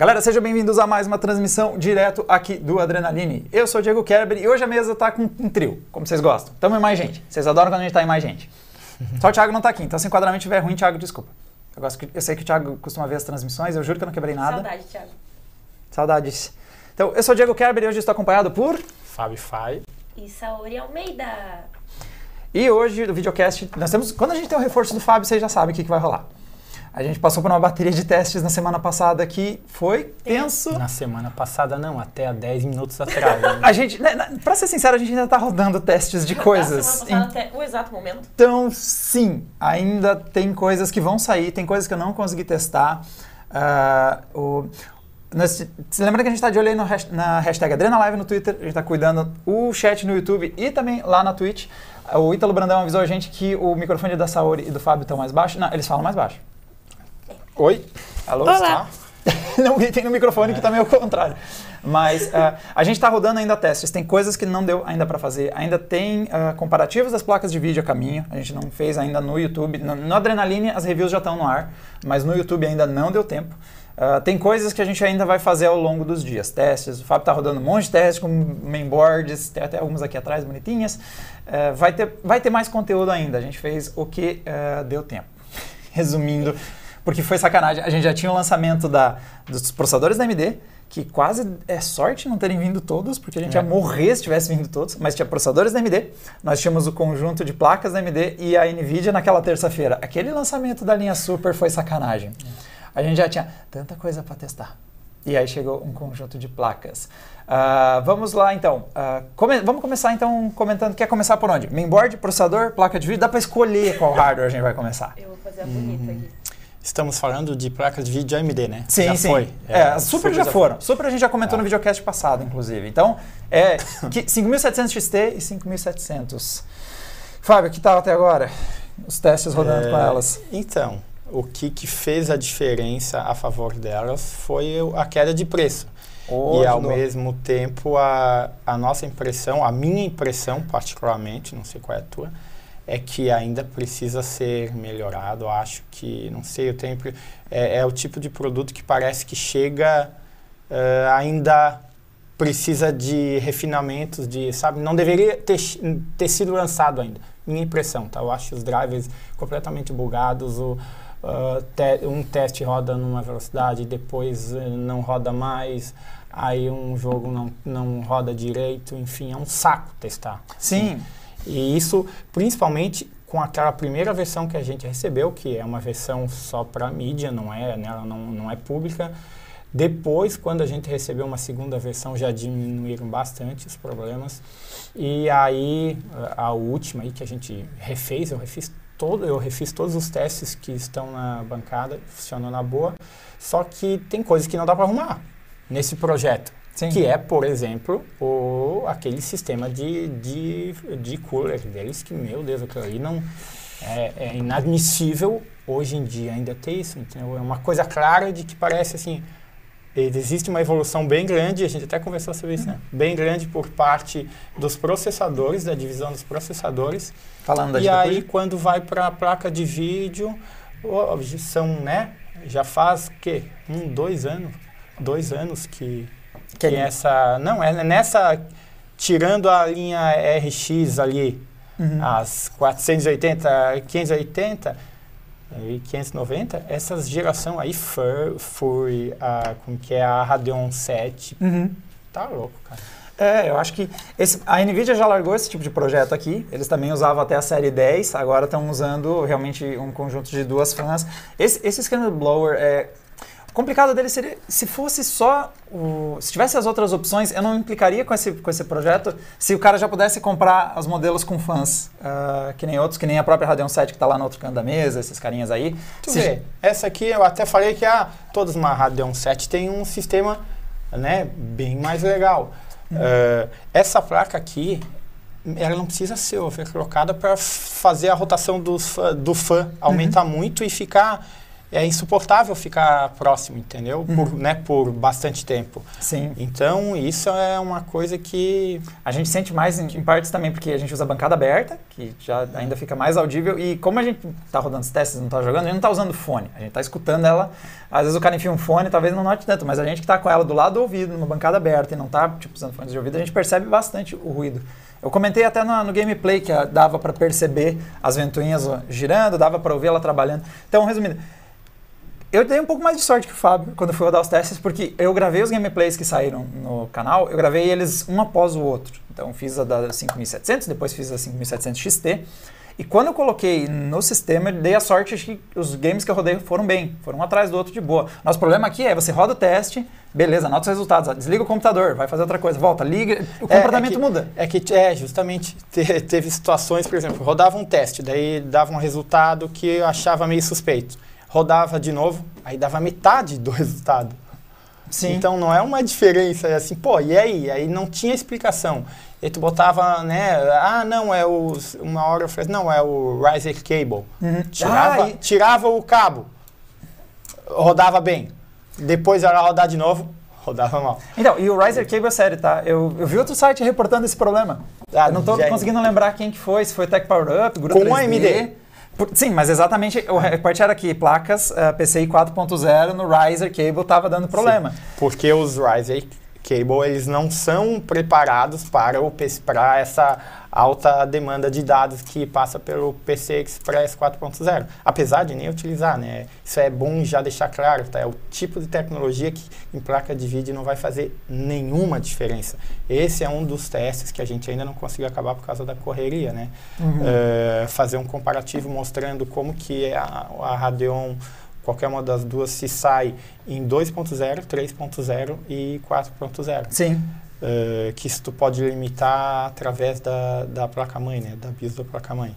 Galera, sejam bem-vindos a mais uma transmissão direto aqui do Adrenaline. Eu sou o Diego Kerber e hoje a mesa tá com um trio, como vocês gostam. Tamo em mais gente. Vocês adoram quando a gente tá em mais gente. Só o Thiago não tá aqui, então se o enquadramento estiver ruim, Thiago, desculpa. Eu, gosto que, eu sei que o Thiago costuma ver as transmissões, eu juro que eu não quebrei nada. Saudade, Thiago. Saudades. Então, eu sou o Diego Kerber e hoje estou acompanhado por... Fábio Fai. E Saori Almeida. E hoje, no videocast, nós temos... Quando a gente tem o reforço do Fábio, vocês já sabem o que, que vai rolar. A gente passou por uma bateria de testes na semana passada que foi tenso. Na semana passada não, até há 10 minutos atrás. né? A gente, né, pra ser sincero, a gente ainda tá rodando testes de coisas. Na semana passada até o exato momento. Então, sim, ainda tem coisas que vão sair, tem coisas que eu não consegui testar. Ah, o, nós, se lembra que a gente está de olho aí no na hashtag AdrenaLive no Twitter, a gente está cuidando o chat no YouTube e também lá na Twitch. O Ítalo Brandão avisou a gente que o microfone da Saori e do Fábio estão mais baixos. Não, eles falam mais baixo. Oi? Alô? Olá. Está? não gritem no microfone que também é o contrário. Mas ah, a gente está rodando ainda testes, tem coisas que não deu ainda para fazer. Ainda tem ah, comparativos das placas de vídeo a caminho. A gente não fez ainda no YouTube. No, no Adrenaline as reviews já estão no ar, mas no YouTube ainda não deu tempo. Ah, tem coisas que a gente ainda vai fazer ao longo dos dias. Testes, o Fábio está rodando um monte de testes com mainboards, tem até algumas aqui atrás bonitinhas. Vai, ter, vai ter mais conteúdo ainda. A gente fez o que deu tempo. Resumindo, porque foi sacanagem. A gente já tinha o lançamento da, dos processadores da AMD, que quase é sorte não terem vindo todos, porque a gente É. ia morrer se tivesse vindo todos, mas tinha processadores da AMD, nós tínhamos o conjunto de placas da AMD e a NVIDIA naquela terça-feira. Aquele lançamento da linha Super foi sacanagem. A gente já tinha tanta coisa para testar. E aí chegou um conjunto de placas. Ah, vamos lá então. Ah, come- vamos começar então comentando. Quer começar por onde? Mainboard, processador, placa de vídeo? Dá para escolher qual hardware a gente vai começar. Eu vou fazer a bonita aqui. Estamos falando de placas de vídeo AMD, né? Sim, já sim. foi. É, as Super, já foi. foram. Super a gente já comentou Ah. no videocast passado, inclusive. Então, é que 5700 XT e 5700. Fábio, que tal até agora? Os testes rodando É, com elas. Então, o que, que fez a diferença a favor delas foi a queda de preço. e ao mesmo tempo, a, a nossa impressão, a minha impressão particularmente, não sei qual é a tua, é que ainda precisa ser melhorado. Eu acho que, não sei, eu tenho, é, é o tipo de produto que parece que chega eh, ainda precisa de refinamentos, de, sabe, não deveria ter, ter sido lançado ainda. Minha impressão, tá? Eu acho os drivers completamente bugados, o, ah, te- um teste roda numa velocidade, depois eh, não roda mais, aí um jogo não, não roda direito, enfim, é um saco testar. Sim. E isso, principalmente com aquela primeira versão que a gente recebeu, que é uma versão só para mídia, não é, né, ela não, não é pública. Depois, quando a gente recebeu uma segunda versão, já diminuíram bastante os problemas. E aí, a última aí que a gente refez, eu refiz todo, eu refiz todos os testes que estão na bancada, funcionou na boa. Só que tem coisas que não dá para arrumar nesse projeto. Sim. Que é, por exemplo, o, aquele sistema de, de, de cooler deles, que, meu Deus, aquilo ali não. É, é inadmissível hoje em dia ainda ter isso, entendeu? É uma coisa clara de que parece assim. Existe uma evolução bem grande, a gente até conversou sobre isso, né? Bem grande por parte dos processadores, da divisão dos processadores. Falando E aí, GPU. quando vai para a placa de vídeo, são, né? Já faz, que Um, dois anos? Dois anos que, Que que é- essa... Não, é nessa... Tirando a linha RX ali, Uhum. as 480, 580 e 590, essas geração aí foi, foi a, como que é a Radeon 7. Uhum. Tá louco, cara. É, eu acho que esse- a NVIDIA já largou esse tipo de projeto aqui. Eles também usavam até a série 10, agora estão usando realmente um conjunto de duas fãs. Esse, esse do blower é. Complicado dele seria se fosse só o. Se tivesse as outras opções, eu não implicaria com esse, com esse projeto se o cara já pudesse comprar os modelos com fãs, ah, que nem outros, que nem a própria Radeon 7 que está lá no outro canto da mesa, esses carinhas aí. Tu Se- vê, essa aqui eu até falei que ah, todas uma Radeon 7 tem um sistema né, bem mais legal. Eh, essa placa aqui, ela não precisa ser overclockada para fazer a rotação dos fã- do fã aumentar muito e ficar é insuportável ficar próximo, entendeu? Uhum. Por, né, por bastante tempo. Sim. Então, isso é uma coisa que... A gente sente mais em, em partes também porque a gente usa bancada aberta, que já ainda fica mais audível. E como a gente está rodando os testes não está jogando, a gente não está usando fone. A gente está escutando ela. Às vezes o cara enfia um fone, talvez não note tanto, mas a gente que está com ela do lado do ouvido, numa bancada aberta e não está tipo, usando fones de ouvido, a gente percebe bastante o ruído. Eu comentei até no, no gameplay que dava para perceber as ventoinhas girando, dava para ouvir ela trabalhando. Então, resumindo, eu dei um pouco mais de sorte que o Fábio quando fui rodar os testes, porque eu gravei os gameplays que saíram no canal, eu gravei eles um após o outro. Então fiz a da 5700, depois fiz a 5700 XT. E quando eu coloquei no sistema, dei a sorte de que os games que eu rodei foram bem, foram um atrás do outro de boa. Nosso problema aqui é você roda o teste, beleza, anota os resultados, desliga o computador, vai fazer outra coisa, volta, liga, o comportamento é, é que, muda. É que, é, justamente, te, teve situações, por exemplo, rodava um teste, daí dava um resultado que eu achava meio suspeito rodava de novo, aí dava metade do resultado. Sim. Então não é uma diferença, é assim, pô, e aí? Aí não tinha explicação. E tu botava, né, ah, não, é o, uma hora eu falei, não, é o Riser Cable. Uhum. Tirava, ah, e... tirava o cabo, rodava bem. Depois era rodar de novo, rodava mal. Então, e o Riser Cable é sério, tá? Eu, eu vi outro site reportando esse problema. Ah, eu não tô conseguindo lembrar quem que foi, se foi Tech Power Up, Grupo Com 3D. AMD. Sim, mas exatamente o reporte era que placas uh, PCI 4.0 no Riser Cable estava dando problema. Sim, porque os Riser Cable eles não são preparados para, o, para essa alta demanda de dados que passa pelo PC Express 4.0. Apesar de nem utilizar, né? Isso é bom já deixar claro, tá? É o tipo de tecnologia que em placa de vídeo não vai fazer nenhuma diferença. Esse é um dos testes que a gente ainda não conseguiu acabar por causa da correria, né? Uhum. Uh, fazer um comparativo mostrando como que a, a Radeon qualquer uma das duas se sai em 2.0, 3.0 e 4.0. Sim. Uh, que isso tu pode limitar através da, da placa-mãe, né? Da BIOS da placa-mãe.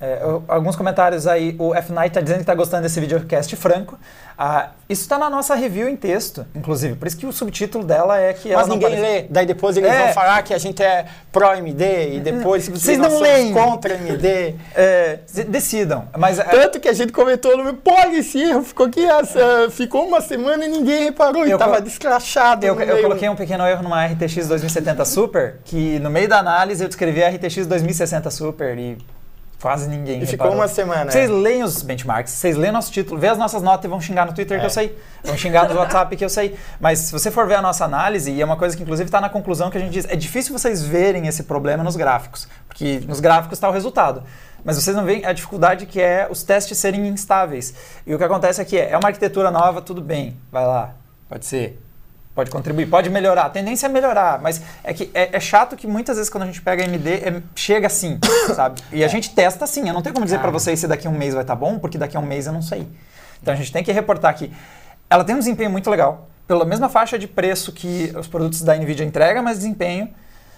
É, alguns comentários aí, o F-Night está dizendo que está gostando desse videocast franco. Ah, isso está na nossa review em texto, inclusive. Por isso que o subtítulo dela é que Mas ninguém lê. Daí depois eles é. vão falar que a gente é pró-MD e depois Vocês não leem. contra MD. É, decidam. Mas, é, Tanto que a gente comentou no meu, pô, esse erro ficou aqui, uh, ficou uma semana e ninguém reparou. Eu e estava descrachado. Eu, eu coloquei um pequeno erro numa RTX 2070 Super, que no meio da análise eu descrevi a RTX 2060 Super e Quase ninguém. E ficou uma semana. Vocês é. leem os benchmarks, vocês leem nosso título, vê as nossas notas e vão xingar no Twitter é. que eu é. sei. Vão xingar no WhatsApp que eu sei. Mas se você for ver a nossa análise, e é uma coisa que inclusive está na conclusão que a gente diz, é difícil vocês verem esse problema nos gráficos. Porque nos gráficos está o resultado. Mas vocês não veem a dificuldade que é os testes serem instáveis. E o que acontece aqui é, é uma arquitetura nova, tudo bem, vai lá, pode ser pode contribuir, pode melhorar. A tendência é melhorar, mas é que é, é chato que muitas vezes quando a gente pega AMD, é, chega assim, sabe? E a gente testa assim. Eu não tenho como dizer para vocês se daqui a um mês vai estar tá bom, porque daqui a um mês eu não sei. Então a gente tem que reportar que ela tem um desempenho muito legal, pela mesma faixa de preço que os produtos da Nvidia entregam, mas desempenho.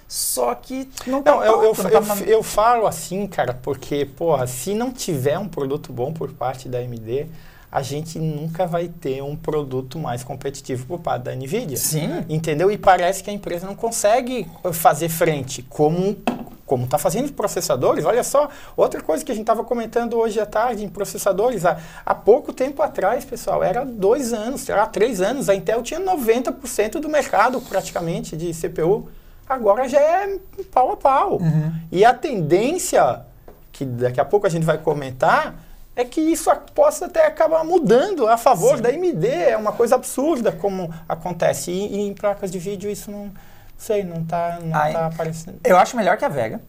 Só que não tá não, eu, eu, eu, tá eu, falo assim, cara, porque, porra, se não tiver um produto bom por parte da AMD, a gente nunca vai ter um produto mais competitivo por parte da NVIDIA. Sim. Entendeu? E parece que a empresa não consegue fazer frente, como como está fazendo os processadores. Olha só, outra coisa que a gente estava comentando hoje à tarde em processadores, há, há pouco tempo atrás, pessoal, era dois anos, era três anos, a Intel tinha 90% do mercado praticamente de CPU. Agora já é pau a pau. Uhum. E a tendência, que daqui a pouco a gente vai comentar, é que isso possa até acabar mudando a favor Sim. da AMD. É uma coisa absurda como acontece. E, e, em placas de vídeo isso não sei, não está não tá aparecendo. Eu acho melhor que a Vega.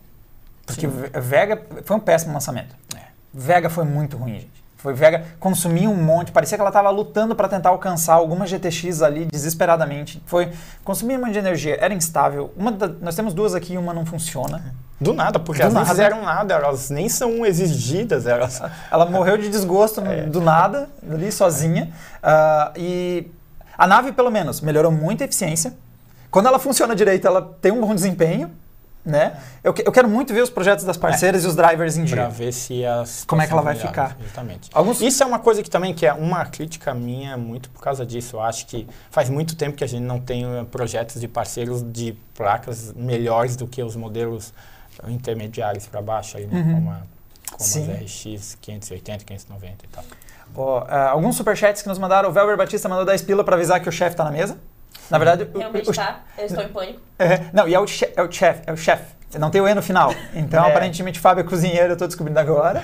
Porque Sim. Vega foi um péssimo lançamento. É. Vega foi muito ruim, gente. Foi Vega consumia um monte, parecia que ela estava lutando para tentar alcançar alguma GTX ali desesperadamente. Foi consumia um monte de energia, era instável. Uma da, nós temos duas aqui, uma não funciona. Do nada, porque do elas nada. não fizeram nada, elas nem são exigidas. Elas... Ela morreu de desgosto é. do nada, ali sozinha. Uh, e a nave, pelo menos, melhorou muito a eficiência. Quando ela funciona direito, ela tem um bom desempenho né? Eu, eu quero muito ver os projetos das parceiras é. e os drivers em dia. Para ver se as como é que ela vai ficar. Exatamente. Alguns... Isso é uma coisa que também que é uma crítica minha muito por causa disso. Eu acho que faz muito tempo que a gente não tem eh, projetos de parceiros de placas melhores do que os modelos intermediários para baixo aí, né? uhum. como, a, como as RX 580, 590 e tal. Ó, ah, alguns superchats que nos mandaram. O Velber Batista mandou 10 pila pra avisar que o chefe tá na mesa. Na verdade, o- Realmente o, tá. Eu estou em pânico. É, não, e é o, che, é o chef, é o chefe. Não tem o E no final. Então, É. aparentemente, Fábio é cozinheiro, eu tô descobrindo agora.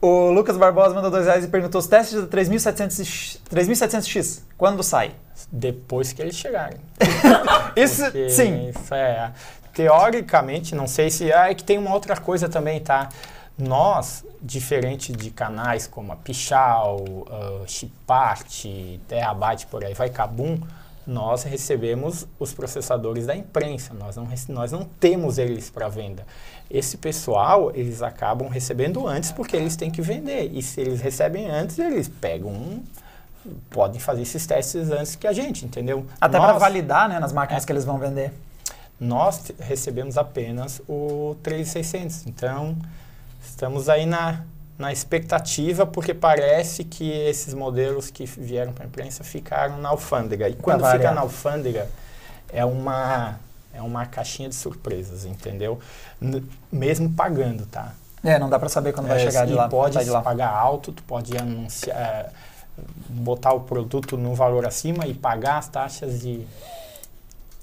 o Lucas Barbosa mandou dois reais e perguntou: os testes 3700X, 3700X, quando sai? Depois que eles chegarem. Isso, Porque sim. Isso é. Teoricamente, não sei se. Ah, é que tem uma outra coisa também, tá? Nós, diferente de canais como a Pichal, uh, Chipart, Terabyte, por aí vai, Kabum, nós recebemos os processadores da imprensa, nós não, nós não temos eles para venda. Esse pessoal, eles acabam recebendo antes porque eles têm que vender. E se eles recebem antes, eles pegam um, podem fazer esses testes antes que a gente, entendeu? Até para validar, né, nas máquinas É. que eles vão vender. Nós recebemos apenas o 3600. Então, estamos aí na, na expectativa, porque parece que esses modelos que vieram para a imprensa ficaram na alfândega. E quando fica variar. na alfândega, é uma, é uma caixinha de surpresas, entendeu? N- mesmo pagando, tá? É, não dá para saber quando vai É, chegar de lá. pode sai de lá. pagar alto, tu pode anunciar, é, botar o produto no valor acima e pagar as taxas de...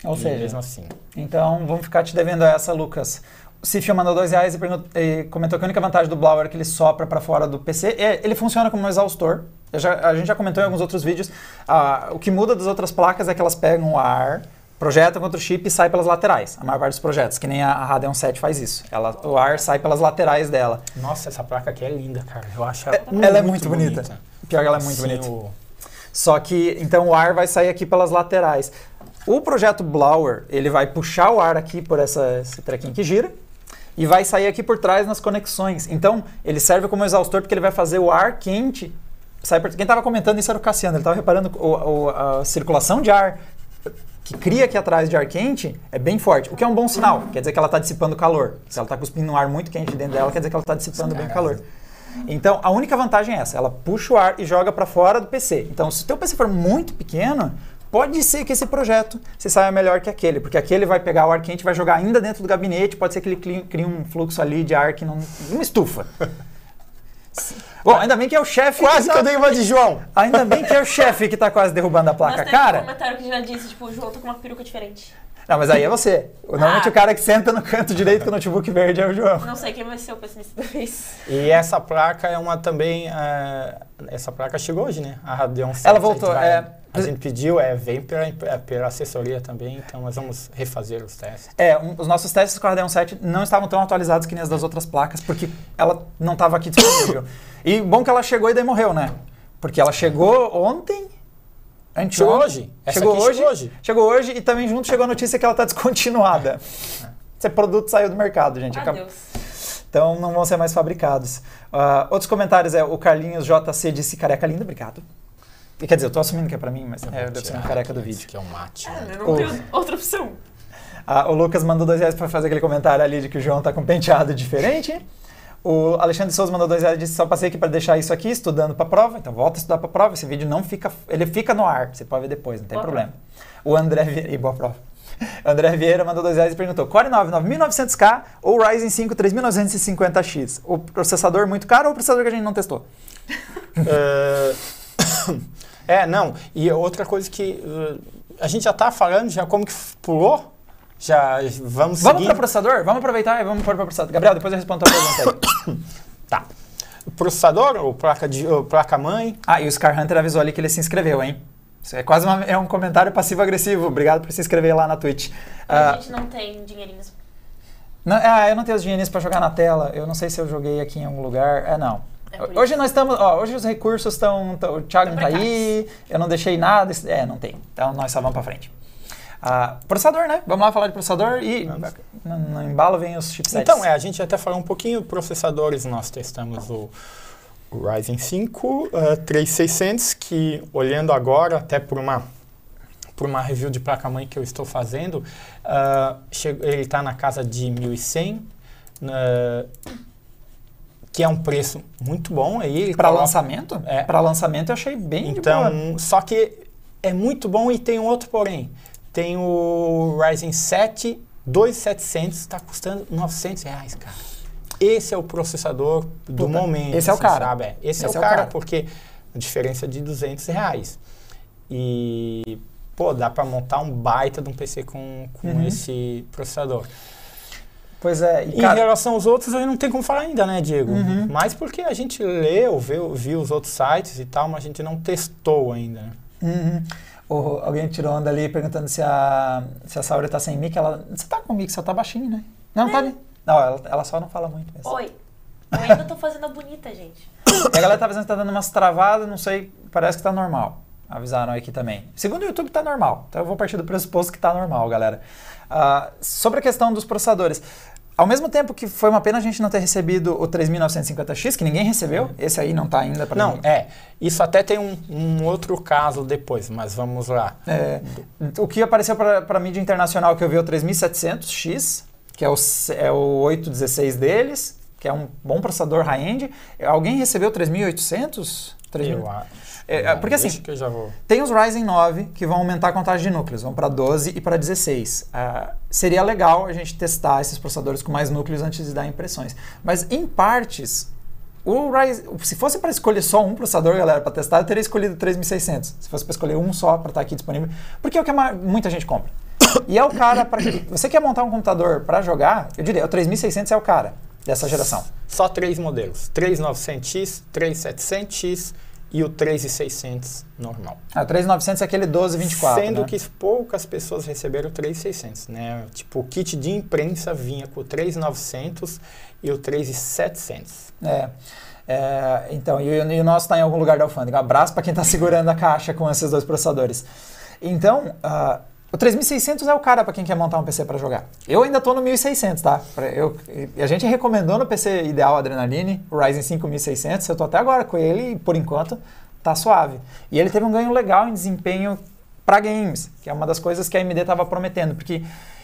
Ou e seja, mesmo assim. Então, vamos ficar te devendo essa, Lucas. O Cifio mandou dois reais e, e comentou que a única vantagem do Blower é que ele sopra para fora do PC. É, ele funciona como um exaustor. Já- a gente já comentou em alguns outros vídeos. Ah, o que muda das outras placas é que elas pegam o ar, projetam contra o chip e sai pelas laterais. A maior parte dos projetos, que nem a, a Radeon 7 faz isso. Ela, o ar sai pelas laterais dela. Nossa, essa placa aqui é linda, cara. Eu acho É- ela é muito bonita. Pior que ela é muito Assim, bonita. o- Só que, então, o ar vai sair aqui pelas laterais. O projeto Blower, ele vai puxar o ar aqui por essa, esse trequinho que gira e vai sair aqui por trás nas conexões. Então, ele serve como exaustor porque ele vai fazer o ar quente sair por... Quem estava comentando isso era o Cassiano. Ele estava reparando o, o- a circulação de ar que cria aqui atrás de ar quente é bem forte, o que é um bom sinal. Quer dizer que ela está dissipando calor. Se ela está cuspindo um ar muito quente dentro dela, quer dizer que ela está dissipando bem calor. Então, a única vantagem é essa, ela puxa o ar e joga para fora do PC. Então, se o teu PC for muito pequeno, pode ser que esse projeto se saia melhor que aquele, porque aquele vai pegar o ar quente e vai jogar ainda dentro do gabinete, pode ser que ele crie, um fluxo ali de ar que não... uma estufa. Bom, ainda bem que é o chefe Quase que que tá... eu dei uma de João. Ainda bem que é o chefe que tá quase derrubando a Mas placa. um Cara, comentário que já disse, tipo, o João tá com uma peruca diferente. não, mas aí é você. Normalmente Ah. o cara que senta no canto direito com o notebook verde é o João. Não sei quem vai ser o pessimista da vez. E essa placa é uma também. eh, essa placa chegou hoje, né? A Radeon 7. Ela voltou, A gente, vai- é. A gente pediu, é, vem pela, é, pela assessoria também, então nós vamos refazer os testes. É, um- os nossos testes com a Radeon 7 não estavam tão atualizados que nem as das outras placas, porque ela não estava aqui disponível. e bom que ela chegou e daí morreu, né? Porque ela chegou ontem. Antes Chegou hoje. Essa Chegou aqui hoje, chegou hoje. Chegou hoje e também junto chegou a notícia que ela está descontinuada. Esse produto saiu do mercado, gente. Acab-. Então não vão ser mais fabricados. Ah, outros comentários é o Carlinhos JC disse careca linda, obrigado. E, Quer dizer, eu tô assumindo que é pra mim, mas Eu é, eu devo ser um careca do aqui, vídeo. Que é um mate. Ah, né? eu não tenho outra opção. Ah, o Lucas mandou dois reais pra fazer aquele comentário ali de que o João tá com um penteado diferente. O Alexandre Souza mandou dois reais e disse só passei aqui para deixar isso aqui, estudando para prova. Então volta a estudar para prova. Esse vídeo não fica, ele fica no ar. Você pode ver depois, não tem Boa problema. O André Vieira, e boa prova. O André Vieira mandou dois reais e perguntou: Core 9 9900K ou Ryzen 5 3950X? O processador muito caro ou o processador que a gente não testou? Eh, é, não. E outra coisa que eh, a gente já tá falando, já como que pulou? Já vamos Vamos seguir. para processador? Vamos aproveitar e vamos pôr para processador. Gabriel, depois eu respondo a tua pergunta aí. Tá. Processador, ou placa de, ou placa mãe, Ah, e o Scar Hunter avisou ali que ele se inscreveu, hein? Isso é quase uma- é um comentário passivo-agressivo. Obrigado por se inscrever lá na Twitch. A Ah, gente não tem dinheirinhos. não, ah, eu não tenho os dinheirinhos para jogar na tela. Eu não sei se eu joguei aqui em algum lugar. É, não. É hoje nós estamos. Ó, hoje os recursos estão. O Thiago não tá aí. Eu não deixei nada. É, não tem. Então nós só vamos para frente. Ah, processador, né? Vamos lá falar de processador e Vamos. no, no embalo vem os chipsets. Então, é, a gente até falou um pouquinho processadores, nós testamos o, o Ryzen 5 uh, 3600, que olhando agora, até por uma, por uma review de placa-mãe que eu estou fazendo, ah, che- ele está na casa de 1.100, ah, que é um preço muito bom. Aí Para lançamento? É. Para lançamento eu achei bem. Então, só que é muito bom e tem um outro porém. Tem o Ryzen 7 2700, está custando 900 reais, cara. Esse é o processador do Puta, momento. esse é o você cara. Sabe? É, Esse, Esse é o cara, porque diferença de 200 reais. E, pô, dá para montar um baita de um PC com, com uhum. esse processador. Pois é. E, cara... Em relação aos outros, aí não tem como falar ainda, né, Diego? Uhum. Mas porque a gente leu, viu, viu os outros sites e tal, mas a gente não testou ainda. Uhum. Alguém tirou onda ali perguntando se a, se a Saura tá sem mic. Ela, você tá com mic, você tá baixinho, né? Não, é. tá ali. Não, ela, ela só não fala muito. Mesmo. Oi. Eu ainda tô fazendo a bonita, gente. E a galera tá dizendo que tá dando umas travadas, não sei, parece que tá normal. Avisaram aqui também. Segundo o YouTube, tá normal. Então eu vou partir do pressuposto que tá normal, galera. Uh, sobre a questão dos processadores. Ao mesmo tempo que foi uma pena a gente não ter recebido o 3950X, que ninguém recebeu, esse aí não está ainda para Não, é. Isso até tem um, um, outro caso depois, mas vamos lá. É, o que apareceu para a mídia internacional que eu vi é o 3700X, que é o, é o 816 deles, que é um bom processador high-end. Alguém recebeu 3800? 3000? Eu acho. É, é, porque assim, tem os Ryzen 9 que vão aumentar a contagem de núcleos, vão para 12 e para 16. Uh, seria legal a gente testar esses processadores com mais núcleos antes de dar impressões. Mas em partes, o Ryzen, se fosse para escolher só um processador, galera, para testar, eu teria escolhido 3600. Se fosse para escolher um só para estar tá aqui disponível, porque é o que muita gente compra. E é o cara para você quer montar um computador para jogar, eu diria, o 3600 é o cara dessa geração. Só três modelos: 3900X, 3700X e o 3600 normal. Ah, o 3900 é aquele 1224, Sendo né? que poucas pessoas receberam o 3600, né? Tipo, o kit de imprensa vinha com o 3900 e o 3700. É. é então, e, e o nosso está em algum lugar da alfândega. Um abraço para quem está segurando a caixa com esses dois processadores. Então, uh, o 3600 é o cara para quem quer montar um PC para jogar. Eu ainda estou no 1600, tá? Eu, a gente recomendou no PC ideal Adrenaline, o Ryzen 5 1600. Eu estou até agora com ele e, por enquanto, tá suave. E ele teve um ganho legal em desempenho para games, que é uma das coisas que a AMD estava prometendo, porque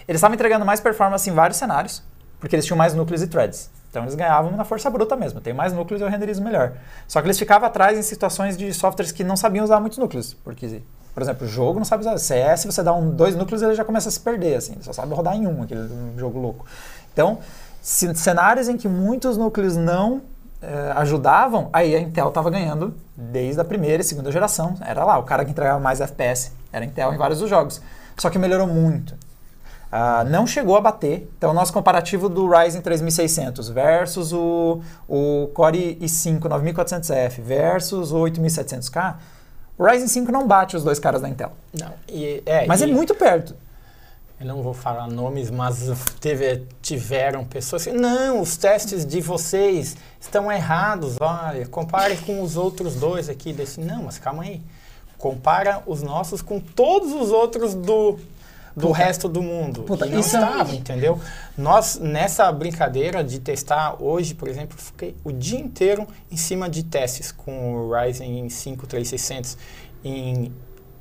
eles estavam entregando mais performance em vários cenários, porque eles tinham mais núcleos e threads. Então eles ganhavam na força bruta mesmo. Tem mais núcleos e eu renderizo melhor. Só que eles ficavam atrás em situações de softwares que não sabiam usar muitos núcleos, porque por exemplo, o jogo não sabe usar. CS, você dá um, dois núcleos, ele já começa a se perder, assim. Só sabe rodar em um, aquele jogo louco. Então, cenários em que muitos núcleos não eh, ajudavam, aí a Intel estava ganhando desde a primeira e segunda geração. Era lá, o cara que entregava mais FPS. Era Intel em vários dos jogos. Só que melhorou muito. Uh, não chegou a bater. Então, o nosso comparativo do Ryzen 3600 versus o, o Core i5 9400F versus o 8700K o Ryzen 5 não bate os dois caras da Intel. Não, e, é, mas é e, é muito perto. Eu não vou falar nomes, mas teve, tiveram pessoas que, não, os testes de vocês estão errados, olha, compare com os outros dois aqui. Desse, não, mas calma aí. Compara os nossos com todos os outros do do Puta. resto do mundo. Puta, e não isso é estava, é... entendeu? Nós, nessa brincadeira de testar hoje, por exemplo, fiquei o dia inteiro em cima de testes com o Ryzen 5 3600 em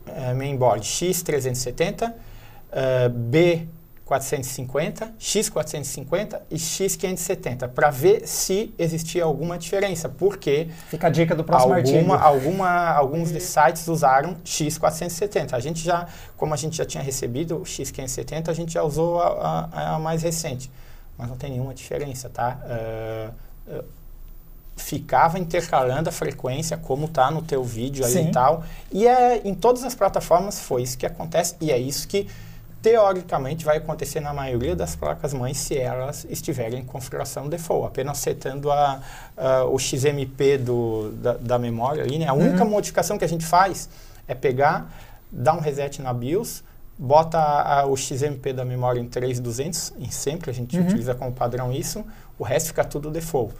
uh, mainboard X370, uh, B 450, X450 e X570, para ver se existia alguma diferença, porque fica a dica do próximo alguma, artigo. Alguma, alguns desses sites usaram X470. A gente já, como a gente já tinha recebido o X570, a gente já usou a, a, a mais recente, mas não tem nenhuma diferença, tá? Uh, uh, ficava intercalando a frequência como está no teu vídeo aí Sim. e tal. E é, em todas as plataformas foi isso que acontece e é isso que teoricamente vai acontecer na maioria das placas-mães se elas estiverem em configuração default, apenas setando a, a, o XMP do, da, da, memória ali. Né? A única uhum. modificação que a gente faz é pegar, dar um reset na BIOS, bota a, o XMP da memória em 3200, em sempre a gente uhum. utiliza como padrão isso, o resto fica tudo default.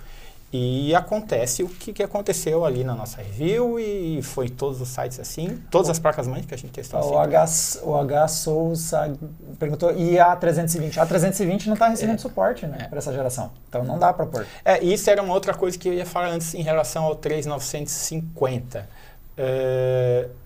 E acontece o que, que aconteceu ali na nossa review e foi todos os sites assim, todas as placas-mães que a gente testou o assim. H, o H Souza perguntou, e a 320? A 320 não está recebendo é. suporte né, é. para essa geração, então não dá para pôr. É, isso era uma outra coisa que eu ia falar antes em relação ao 3950. Uh,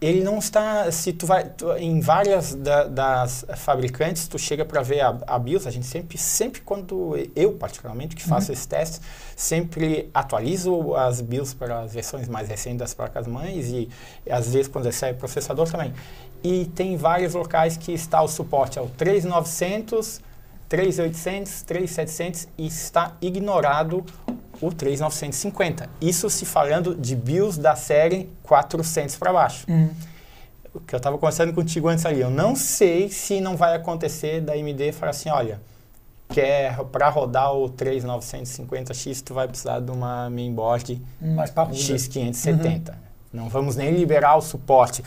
ele não está, se tu vai, tu, em várias da, das fabricantes, tu chega para ver a, a, BIOS, a gente sempre, sempre quando, eu particularmente, que faço uhum. esses testes, sempre atualizo as BIOS para as versões mais recentes das placas-mães e, e, às vezes quando recebe processador também. E tem vários locais que está o suporte ao 3900, 3800, 3700 e está ignorado o 3950. Isso se falando de BIOS da série 400 para baixo. Uhum. O que eu estava conversando contigo antes ali, eu não sei se não vai acontecer da AMD falar assim, olha, quer para rodar o 3950X, tu vai precisar de uma mainboard X570. Uhum. Não vamos nem liberar o suporte.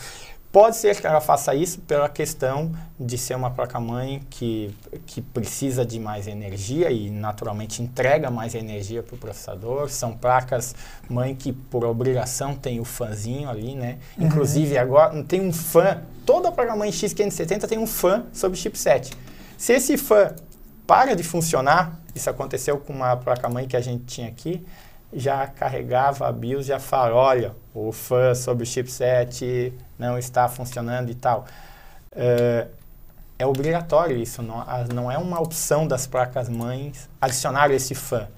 Pode ser que ela faça isso pela questão de ser uma placa-mãe que, que precisa de mais energia e naturalmente entrega mais energia para o processador. São placas-mãe que, por obrigação, tem o fãzinho ali, né? Uhum. Inclusive, agora tem um fã, toda placa-mãe X570 tem um fã sobre chipset. Se esse fã para de funcionar, isso aconteceu com uma placa-mãe que a gente tinha aqui, já carregava a BIOS, já fala, olha, o fã sobre o chipset não está funcionando e tal. É, é obrigatório isso, não, não é uma opção das placas-mães adicionar esse fã.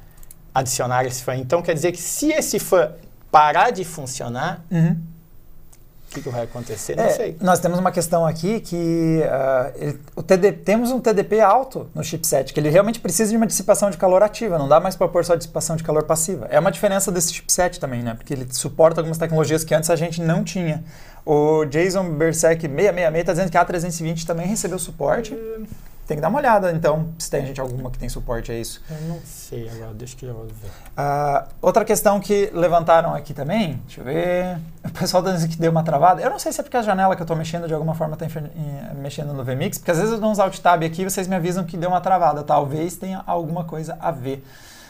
Adicionar esse fã. Então, quer dizer que se esse fã parar de funcionar, uhum que, que vai acontecer? Não é, sei. Nós temos uma questão aqui que uh, ele, o TD, temos um TDP alto no chipset, que ele realmente precisa de uma dissipação de calor ativa, não dá mais para pôr só dissipação de calor passiva. É uma diferença desse chipset também, né? Porque ele suporta algumas tecnologias que antes a gente não tinha. O Jason Berserk 666 está dizendo que a A320 também recebeu suporte. Tem que dar uma olhada, então, se tem gente alguma que tem suporte a isso. Eu não sei agora, deixa que eu ver. Uh, outra questão que levantaram aqui também, deixa eu ver. O pessoal está dizendo que deu uma travada. Eu não sei se é porque a janela que eu estou mexendo de alguma forma está mexendo no VMix, porque às vezes eu dou uns alt tab aqui e vocês me avisam que deu uma travada. Talvez tenha alguma coisa a ver.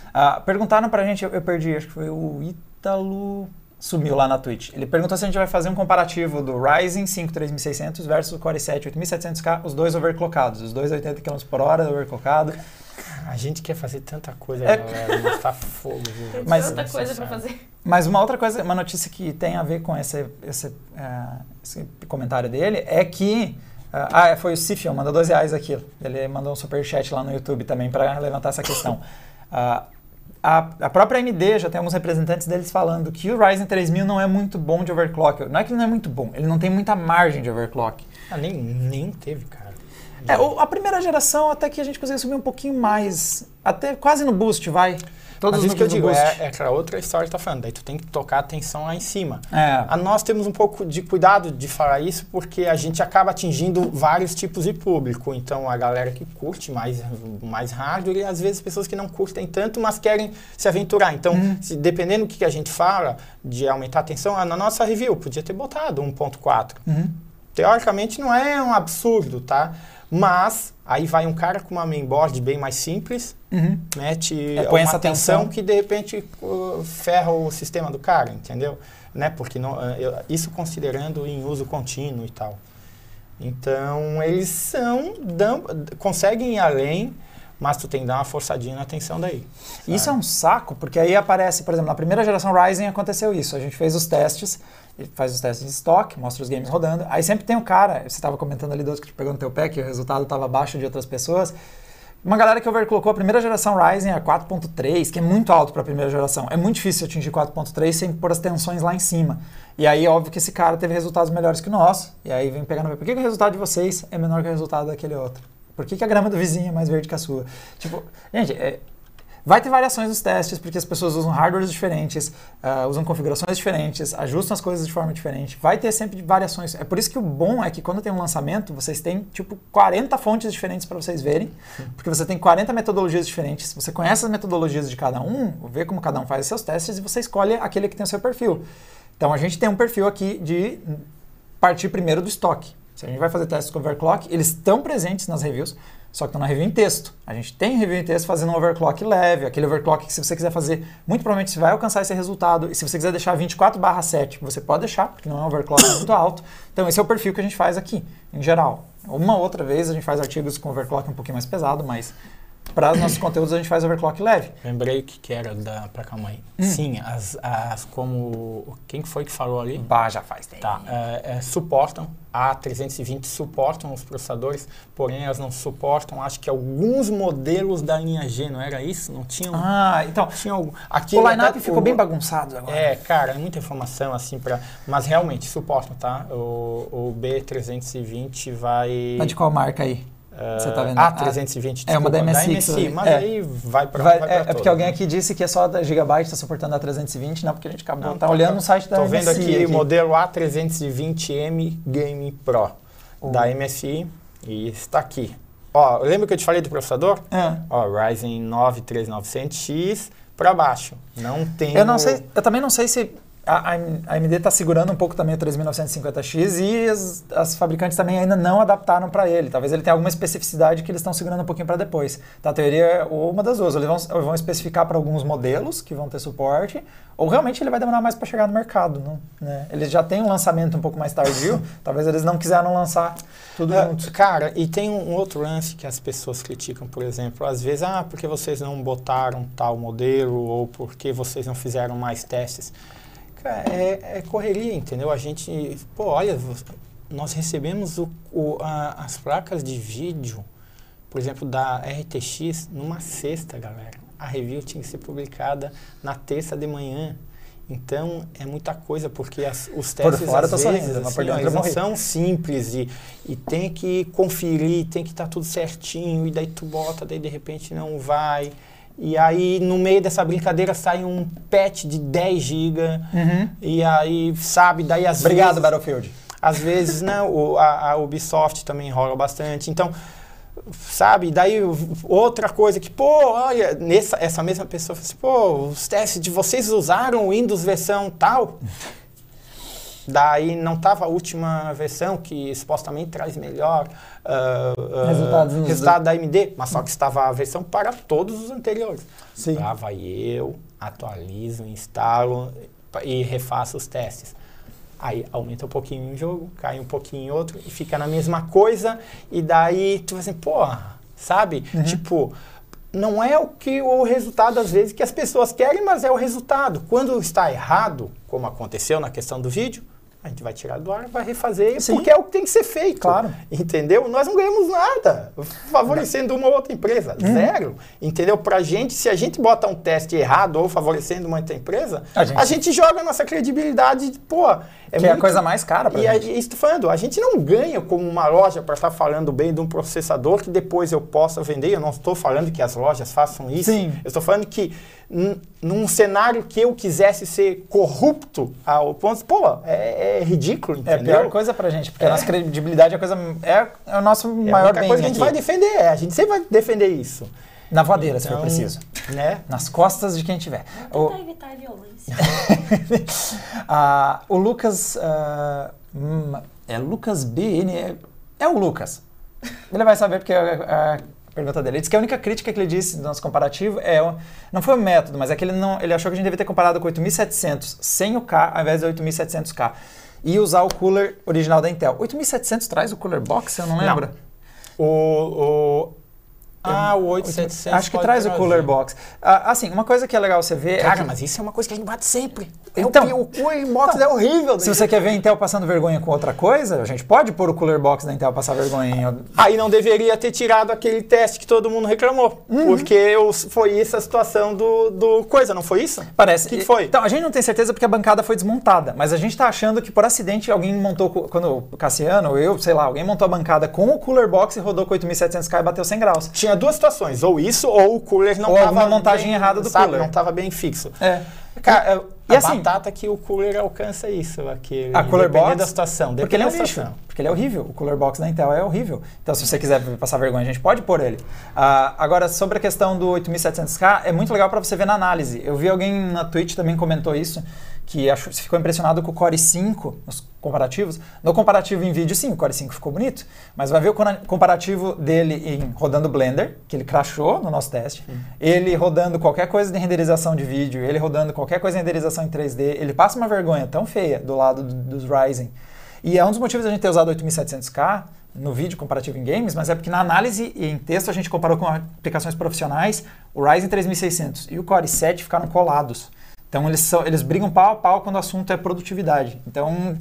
Uh, perguntaram pra gente, eu, eu perdi, acho que foi o Ítalo sumiu lá na Twitch. Ele perguntou se a gente vai fazer um comparativo do Ryzen 5 3600 versus o Core 7 8700K, os dois overclockados, os dois 80 km por hora overclockado. A gente quer fazer tanta coisa, é. galera, tá fogo. Tem mas, tanta coisa para fazer. Mas uma outra coisa, uma notícia que tem a ver com esse, esse, uh, esse comentário dele é que Uh, ah, foi o Sifion, mandou dois reais aqui. Ele mandou um super chat lá no YouTube também para levantar essa questão. Uh, a, a, própria AMD já tem alguns representantes deles falando que o Ryzen 3000 não é muito bom de overclock. Não é que ele não é muito bom, ele não tem muita margem de overclock. Ah, nem, nem teve, cara. É, a primeira geração até que a gente conseguiu subir um pouquinho mais, até quase no boost, vai. Todos Mas isso que eu digo, é, é aquela outra história que tá falando. Daí tu tem que tocar atenção lá em cima. É. A nós temos um pouco de cuidado de falar isso, porque a gente acaba atingindo vários tipos de público. Então, a galera que curte mais, mais hardware e às vezes pessoas que não curtem tanto, mas querem se aventurar. Então, uhum. se, dependendo do que a gente fala, de aumentar a atenção, na nossa review podia ter botado 1.4. Uhum. Teoricamente não é um absurdo, tá? Mas aí vai um cara com uma mainboard bem mais simples, uhum. mete é, uma essa atenção que de repente uh, ferra o sistema do cara, entendeu? Né? Porque não, uh, eu, isso considerando em uso contínuo e tal. Então eles são dão, conseguem ir além, mas tu tem que dar uma forçadinha na atenção daí. Sabe? Isso é um saco, porque aí aparece, por exemplo, na primeira geração Ryzen aconteceu isso. A gente fez os testes ele faz os testes de estoque, mostra os games rodando. Aí sempre tem um cara, você estava comentando ali, dois que te pegou no teu pé, que o resultado estava abaixo de outras pessoas. Uma galera que overclockou a primeira geração Ryzen a 4.3, que é muito alto para a primeira geração. É muito difícil atingir 4.3 sem pôr as tensões lá em cima. E aí, óbvio que esse cara teve resultados melhores que o nosso. E aí vem pegando, por que, que o resultado de vocês é menor que o resultado daquele outro? Por que, que a grama do vizinho é mais verde que a sua? Tipo, gente, é, Vai ter variações nos testes, porque as pessoas usam hardwares diferentes, uh, usam configurações diferentes, ajustam as coisas de forma diferente. Vai ter sempre variações. É por isso que o bom é que quando tem um lançamento, vocês têm tipo 40 fontes diferentes para vocês verem, porque você tem 40 metodologias diferentes. Você conhece as metodologias de cada um, vê como cada um faz os seus testes e você escolhe aquele que tem o seu perfil. Então a gente tem um perfil aqui de partir primeiro do estoque. Se a gente vai fazer testes com overclock, eles estão presentes nas reviews só que estão na review em texto. A gente tem review em texto fazendo um overclock leve, aquele overclock que se você quiser fazer, muito provavelmente você vai alcançar esse resultado. E se você quiser deixar 24 barra 7, você pode deixar, porque não é um overclock muito alto. Então esse é o perfil que a gente faz aqui, em geral. Uma outra vez a gente faz artigos com overclock um pouquinho mais pesado, mas para os nossos conteúdos a gente faz overclock leve. Lembrei que, que era da placa-mãe. Hum. Sim, as, as como... Quem foi que falou ali? Bah, já faz tempo. Tá, é, é, suportam, a 320 suportam os processadores, porém elas não suportam, acho que alguns modelos da linha G, não era isso? Não tinham... Ah, então... Tinha algum, aqui o line-up ficou o, bem bagunçado agora. É, cara, é muita informação assim para... Mas realmente, suportam, tá? O, o B320 vai... Mas de qual marca aí? Você tá vendo? A320 é uma da MSI, da MSI mas é. aí vai para vai, vai É, é porque alguém né? aqui disse que é só da Gigabyte está suportando a 320, não, porque a gente acabou não, tá olhando no site da tô MSI. Estou vendo aqui, o modelo A320M Game Pro da MSI e está aqui. Ó, lembra que eu te falei do processador? É. Ó, Ryzen 9 3900X para baixo. Não tem. Eu não sei, eu também não sei se a, a AMD está segurando um pouco também o 3950X e as, as fabricantes também ainda não adaptaram para ele. Talvez ele tenha alguma especificidade que eles estão segurando um pouquinho para depois. Então, a teoria é uma das duas. Eles vão, vão especificar para alguns modelos que vão ter suporte, ou realmente ele vai demorar mais para chegar no mercado. Né? Eles já têm um lançamento um pouco mais tardio, talvez eles não quiseram lançar tudo uh, junto. Cara, e tem um outro lance que as pessoas criticam, por exemplo, às vezes, ah, porque vocês não botaram tal modelo, ou porque vocês não fizeram mais testes é, é, correria, entendeu? A gente, pô, olha, nós recebemos o, o, a, as placas de vídeo, por exemplo, da RTX numa sexta, galera. A review tinha que ser publicada na terça de manhã. Então, é muita coisa, porque as, os testes, por fora, às vezes, sorrindo, assim, ó, eles não são simples e, e tem que conferir, tem que estar tá tudo certinho, e daí tu bota, daí de repente não vai. E aí, no meio dessa brincadeira, sai um patch de 10 GB. Uhum. E aí, sabe, daí às Obrigado, vezes... Battlefield. Às vezes, né, o, a, a, Ubisoft também rola bastante. Então, sabe, daí outra coisa que, pô, olha, nessa, essa mesma pessoa fala assim, pô, os testes de vocês usaram o Windows versão tal? Daí não estava a última versão, que supostamente traz melhor uh, uh, resultado da AMD, mas só que estava a versão para todos os anteriores. Sim. Lá vai eu, atualizo, instalo e refaço os testes. Aí aumenta um pouquinho um jogo, cai um pouquinho em outro e fica na mesma coisa. E daí tu vai assim, pô, sabe? Uhum. Tipo, não é o que o resultado às vezes que as pessoas querem, mas é o resultado. Quando está errado, como aconteceu na questão do vídeo, a gente vai tirar do ar, vai refazer, Sim. porque é o que tem que ser feito. Claro. Entendeu? Nós não ganhamos nada favorecendo uma ou outra empresa. Hum. Zero. Entendeu? Pra gente, se a gente bota um teste errado ou favorecendo uma outra empresa, a gente, a gente joga a nossa credibilidade, pô. É que muito... é a coisa mais cara pra e gente. E estou falando, a gente não ganha como uma loja para estar falando bem de um processador que depois eu possa vender. Eu não estou falando que as lojas façam isso. Sim. Eu estou falando que num cenário que eu quisesse ser corrupto ao ponto, pô, é, é ridículo, entendeu? É a pior coisa pra gente, porque é. a nossa credibilidade é a coisa é, é o nosso é maior bem coisa que a gente vai defender, é, a gente sempre vai defender isso. Na voadeira, então, se for então, preciso. Né? Nas costas de quem tiver. O, evitar a violência. uh, o Lucas. Uh, é Lucas B, é, é o Lucas. Ele vai saber porque uh, pergunta dele. Ele disse que a única crítica que ele disse do nosso comparativo é. Não foi o método, mas é que ele, não, ele achou que a gente devia ter comparado com 8700 sem o K ao invés de 8700K. E usar o cooler original da Intel. 8700 traz o cooler box? Eu não lembro. Não. O, o, ah, o 8700. Acho que traz trazer. o cooler box. Ah, assim, uma coisa que é legal você ver. Cara, é que... mas isso é uma coisa que a gente bate sempre. É então, o, o cooler box então, é horrível. Se você quer ver a Intel passando vergonha com outra coisa, a gente pode pôr o cooler box da Intel passar vergonha em. Aí não deveria ter tirado aquele teste que todo mundo reclamou. Uhum. Porque foi isso a situação do, do coisa, não foi isso? Parece. O que, que, foi? Então, a gente não tem certeza porque a bancada foi desmontada. Mas a gente está achando que por acidente alguém montou. Quando o Cassiano, ou eu, sei lá, alguém montou a bancada com o cooler box e rodou com 8700K e bateu 100 graus. Tinha duas situações. Ou isso, ou o cooler não estava. Ou uma montagem bem, errada do sabe, cooler. Não estava bem fixo. É. Cara, e a assim, batata que o cooler alcança isso, aquele, a cooler box, da situação. Porque ele é um lixo. Porque ele é horrível. O cooler box da Intel é horrível. Então, se você quiser passar vergonha, a gente pode pôr ele. Uh, agora, sobre a questão do 8700K, é muito legal para você ver na análise. Eu vi alguém na Twitch também comentou isso que achou, ficou impressionado com o Core 5 nos comparativos. No comparativo em vídeo, sim, o Core 5 ficou bonito, mas vai ver o comparativo dele em rodando Blender, que ele crashou no nosso teste, ele rodando qualquer coisa de renderização de vídeo, ele rodando qualquer coisa de renderização em 3D, ele passa uma vergonha tão feia do lado do, dos Ryzen. E é um dos motivos da gente ter usado 8700K no vídeo comparativo em games, mas é porque na análise e em texto a gente comparou com aplicações profissionais, o Ryzen 3600 e o Core 7 ficaram colados. Então eles, são, eles brigam pau a pau quando o assunto é produtividade. Então,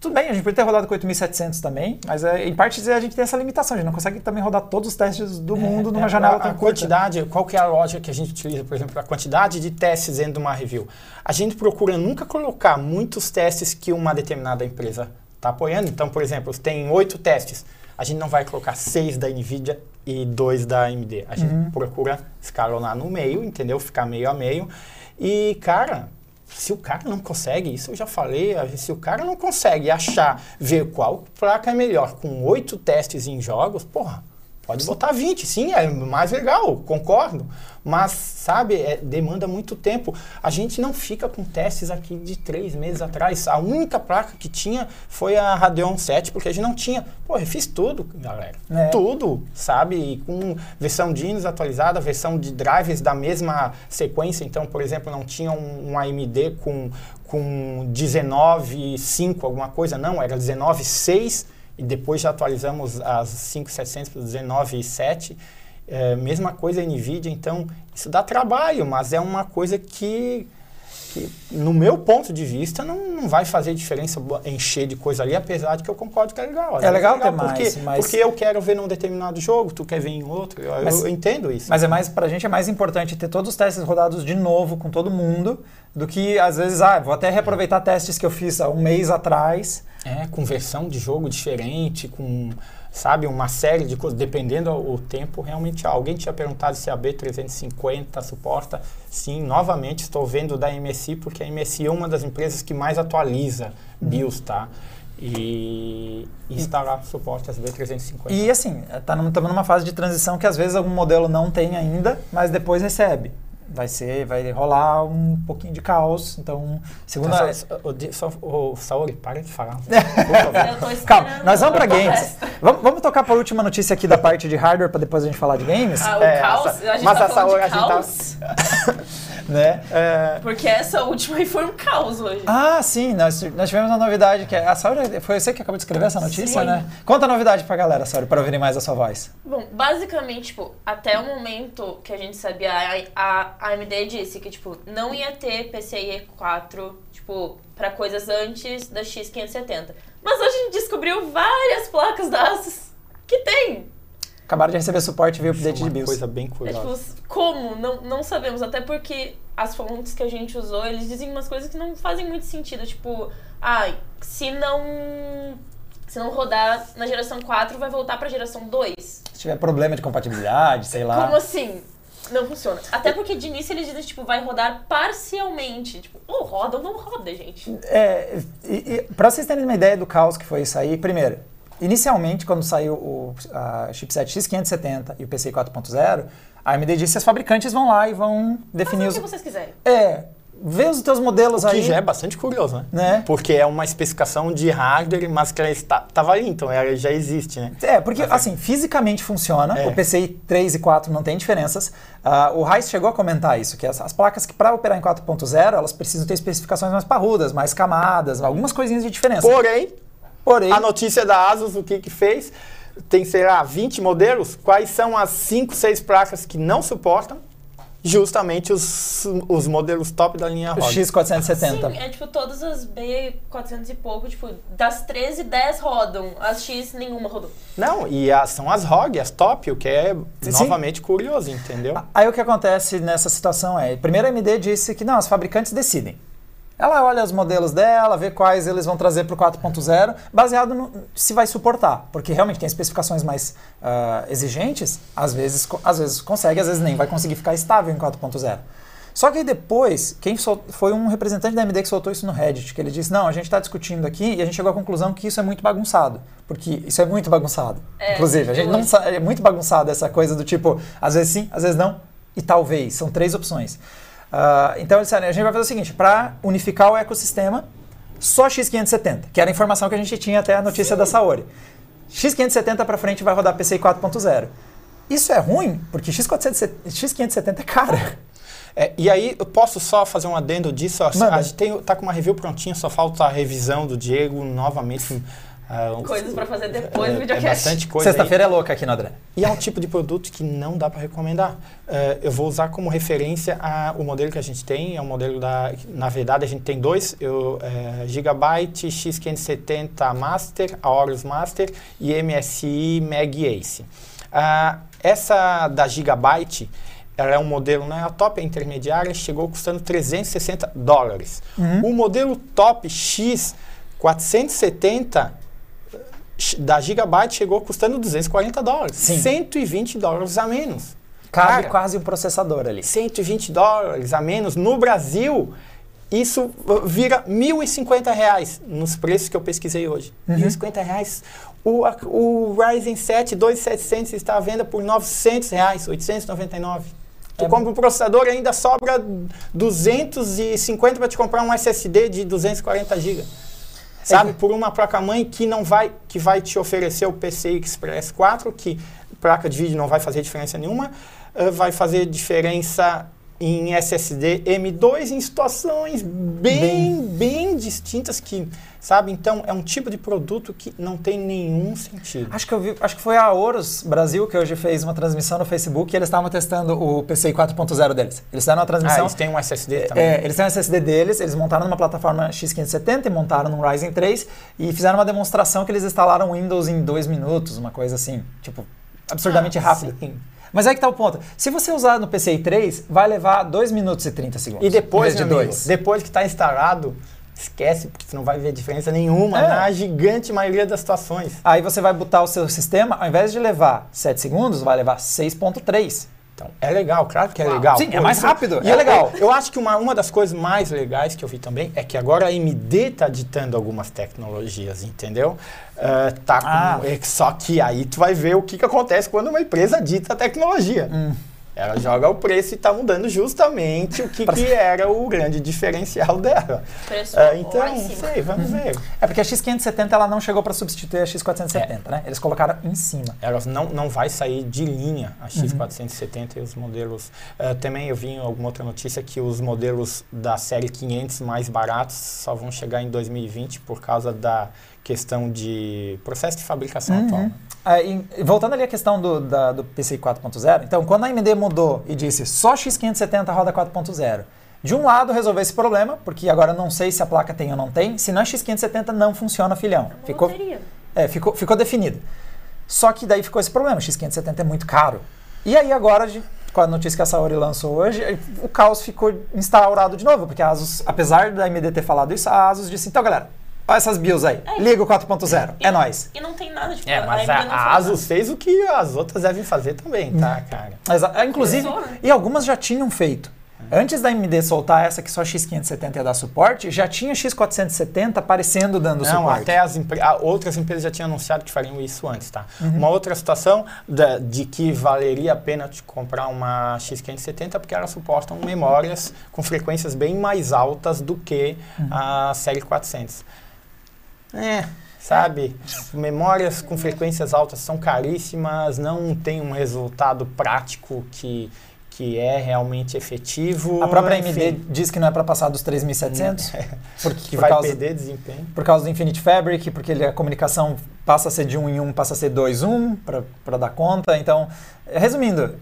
tudo bem, a gente pode ter rodado com 8700 também, mas é, em parte a gente tem essa limitação, a gente não consegue também rodar todos os testes do é, mundo numa é, janela a, tão a quantidade, qual que é a lógica que a gente utiliza, por exemplo, a quantidade de testes dentro de uma review? A gente procura nunca colocar muitos testes que uma determinada empresa está apoiando. Então, por exemplo, tem oito testes. a gente não vai colocar seis da NVIDIA e dois da AMD. A gente uhum. procura escalonar no meio, entendeu? Ficar meio a meio. E, cara, se o cara não consegue, isso eu já falei, se o cara não consegue achar, ver qual placa é melhor com oito testes em jogos, porra, Pode botar 20, sim, é mais legal, concordo. Mas, sabe, é, demanda muito tempo. A gente não fica com testes aqui de três meses atrás. A única placa que tinha foi a Radeon 7, porque a gente não tinha. Pô, eu fiz tudo, galera. É. Tudo, sabe? com versão DINOS atualizada, versão de drivers da mesma sequência. Então, por exemplo, não tinha um, um AMD com, com 19.5, alguma coisa. Não, era 19.6 e depois já atualizamos as 5700 para 19.7. É, mesma coisa a NVIDIA, então isso dá trabalho, mas é uma coisa que, que no meu ponto de vista, não, não vai fazer diferença encher de coisa ali, apesar de que eu concordo que é legal. É legal, é legal ter porque, mais, mas... porque eu quero ver num determinado jogo, tu quer ver em outro, eu, mas, eu entendo isso. Mas é mais, pra gente é mais importante ter todos os testes rodados de novo com todo mundo, do que às vezes, ah, vou até reaproveitar testes que eu fiz há um mês atrás é, com versão de jogo diferente, com, sabe, uma série de coisas, dependendo o tempo, realmente alguém tinha perguntado se a B350 suporta. Sim, novamente estou vendo da MSI, porque a MSI é uma das empresas que mais atualiza. BIOS, tá? E, e lá suporte as B350. E assim, estamos tá numa fase de transição que às vezes algum modelo não tem ainda, mas depois recebe vai ser, vai rolar um pouquinho de caos. Então, segunda. Tá, só, só, o, Saori, para de falar. Calma, nós vamos para games. Vamos, vamos tocar para a última notícia aqui da parte de hardware para depois a gente falar de games. Ah, o é, caos. Essa, a gente mas tá a Saori, a gente tá. né? É... Porque essa última aí foi um caos hoje. Ah, sim, nós, nós tivemos uma novidade que é, a Sauri, foi você que acabou de escrever essa notícia, sim. né? Conta a novidade pra galera, Sauri, para ouvirem mais a sua voz. Bom, basicamente, tipo, até o momento que a gente sabia, a, a AMD disse que, tipo, não ia ter PCIe 4, tipo, para coisas antes da X570. Mas hoje a gente descobriu várias placas da Asus que tem. Acabaram de receber suporte via update é de BIOS. coisa bem curiosa. É, tipo, como? Não, não sabemos. Até porque as fontes que a gente usou, eles dizem umas coisas que não fazem muito sentido. Tipo, ah, se não... Se não rodar na geração 4, vai voltar pra geração 2. Se tiver problema de compatibilidade, sei lá. Como assim? Não funciona. Até porque de início eles dizem, tipo, vai rodar parcialmente. Tipo, ou roda ou não roda, gente. É, e, e, pra vocês terem uma ideia do caos que foi isso aí, primeiro, Inicialmente, quando saiu o a chipset X570 e o PCI 4.0, a AMD disse que os fabricantes vão lá e vão definir os... o que vocês quiserem. É, vê os teus modelos o aí. Que já é bastante curioso, né? né? Porque é uma especificação de hardware, mas que ela estava ali, então ela já existe, né? É, porque mas, é assim, fisicamente funciona. É. O PCI 3 e 4 não tem diferenças. Uh, o Reis chegou a comentar isso, que as, as placas que para operar em 4.0, elas precisam ter especificações mais parrudas, mais camadas, algumas coisinhas de diferença. Porém, Porém, a notícia da Asus, o que que fez? Tem, sei lá, 20 modelos. Quais são as 5, 6 placas que não suportam? Justamente os, os modelos top da linha ROG. X470. Sim, é tipo todas as B400 e pouco, tipo, das 13, 10 rodam. As X nenhuma rodou. Não, e as, são as ROG, as top, o que é Sim. novamente curioso, entendeu? Aí o que acontece nessa situação é, primeiro a AMD disse que não, os fabricantes decidem. Ela olha os modelos dela, vê quais eles vão trazer para o 4.0, baseado no se vai suportar. Porque realmente tem especificações mais uh, exigentes, às vezes, às vezes consegue, às vezes nem vai conseguir ficar estável em 4.0. Só que depois, quem foi um representante da AMD que soltou isso no Reddit, que ele disse, não, a gente está discutindo aqui e a gente chegou à conclusão que isso é muito bagunçado. Porque isso é muito bagunçado. É, Inclusive, a gente não sabe, é muito bagunçado essa coisa do tipo, às vezes sim, às vezes não, e talvez. São três opções. Uh, então, disseram, a gente vai fazer o seguinte, para unificar o ecossistema, só X570, que era a informação que a gente tinha até a notícia Sim. da Saori. X570 para frente vai rodar PCI 4.0. Isso é ruim, porque X470, X570 é cara. É, e aí, eu posso só fazer um adendo disso? Manda. A gente tem, tá com uma review prontinha, só falta a revisão do Diego novamente Uh, Coisas para fazer depois é, do videocast. É bastante coisa. Sexta-feira é louca aqui no André. E é um tipo de produto que não dá para recomendar. Uh, eu vou usar como referência a, o modelo que a gente tem. É um modelo da. Na verdade, a gente tem dois: eu, é, Gigabyte X570 Master, Aorus Master e MSI Mag Ace. Uh, essa da Gigabyte ela é um modelo, não é a top, é intermediária, chegou custando 360 dólares. Uhum. O modelo top X 470 da Gigabyte chegou custando 240 dólares. Sim. 120 dólares a menos. Cabe Cara, quase um processador ali. 120 dólares a menos. No Brasil, isso uh, vira 1.050 reais nos preços que eu pesquisei hoje. Uhum. 1.050 reais. O, o Ryzen 7 2700 está à venda por 900 reais, 899. Tu É compra um processador ainda sobra 250 para te comprar um SSD de 240 GB. Sabe, por uma placa-mãe que não vai, que vai te oferecer o PCI Express 4, que placa de vídeo não vai fazer diferença nenhuma, eh, vai fazer diferença em SSD M2 em situações bem, bem distintas que, sabe, então é um tipo de produto que não tem nenhum sentido. Acho que eu vi, acho que foi a Horus Brasil que hoje fez uma transmissão no Facebook e eles estavam testando o PCI 4.0 deles. Eles fizeram uma Ah, transmissão. eles têm um SSD também. É, eles têm o SSD deles, eles montaram numa plataforma X570 e montaram num Ryzen 3 e fizeram uma demonstração que eles instalaram Windows em dois minutos, uma coisa assim, tipo, absurdamente rápido. Sim. Mas aí que tá o ponto. Se você usar no PCI 3, vai levar 2 minutos e 30 segundos. E depois, de amigo, 2. depois que está instalado, esquece, porque você não vai ver diferença nenhuma É. na gigante maioria das situações. Aí você vai botar o seu sistema, ao invés de levar 7 segundos, vai levar 6.3. Então, é legal, claro que é Uau. legal. Sim, é mais rápido, e é eu- legal. Eu, acho que uma, uma das coisas mais legais que eu vi também é que agora a AMD está ditando algumas tecnologias, entendeu? Ah, tá Ah. é, só que aí tu vai ver o que, que acontece quando uma empresa dita a tecnologia. Hum. Ela joga o preço e está mudando justamente o que, que era o grande diferencial dela. Preço lá então, não sei, vamos ver. É porque a X570 ela não chegou para substituir a X470, né? Eles colocaram em cima. Ela não, não vai sair de linha a X470 e os modelos. eh, também eu vi em alguma outra notícia que os modelos da série 500 mais baratos só vão chegar em 2020 por causa da questão de processo de fabricação Uhum. atual. É, e voltando ali à questão do, da- do PCI 4.0, então quando a AMD mudou e disse só X570 roda 4.0, de um lado resolveu esse problema, porque agora eu não sei se a placa tem ou não tem, se não é X570 não funciona filhão. Ficou, Loteria. é, ficou, ficou definido. Só que daí ficou esse problema, o X570 é muito caro. E aí agora, de- com a notícia que a Saori lançou hoje, aí o caos ficou instaurado de novo, porque a Asus, apesar da AMD ter falado isso, a Asus disse, então galera, olha essas BIOS aí, É. liga o 4.0, E é não- nóis. E não tem nada, tipo, É, mas a, a, a Asus fez o que as outras devem fazer também, tá, cara? Exa- é, Inclusive, né? e algumas já tinham feito. Antes da AMD soltar essa que só X570 ia dar suporte, já tinha X470 aparecendo dando Não, suporte. até as ah, outras empresas já tinham anunciado que fariam isso antes, tá? Uhum. Uma outra situação da- de que valeria a pena te comprar uma X570 porque elas suportam memórias com frequências bem mais altas do que Uhum. a série 400. É, sabe? Memórias com frequências altas são caríssimas, não tem um resultado prático que, que é realmente efetivo. A própria AMD diz que não é para passar dos 3.700, porque que por vai causa, perder desempenho. por causa do Infinite Fabric, porque ele, a comunicação passa a ser de 1 em 1, passa a ser 2 1 para dar conta. Então, resumindo,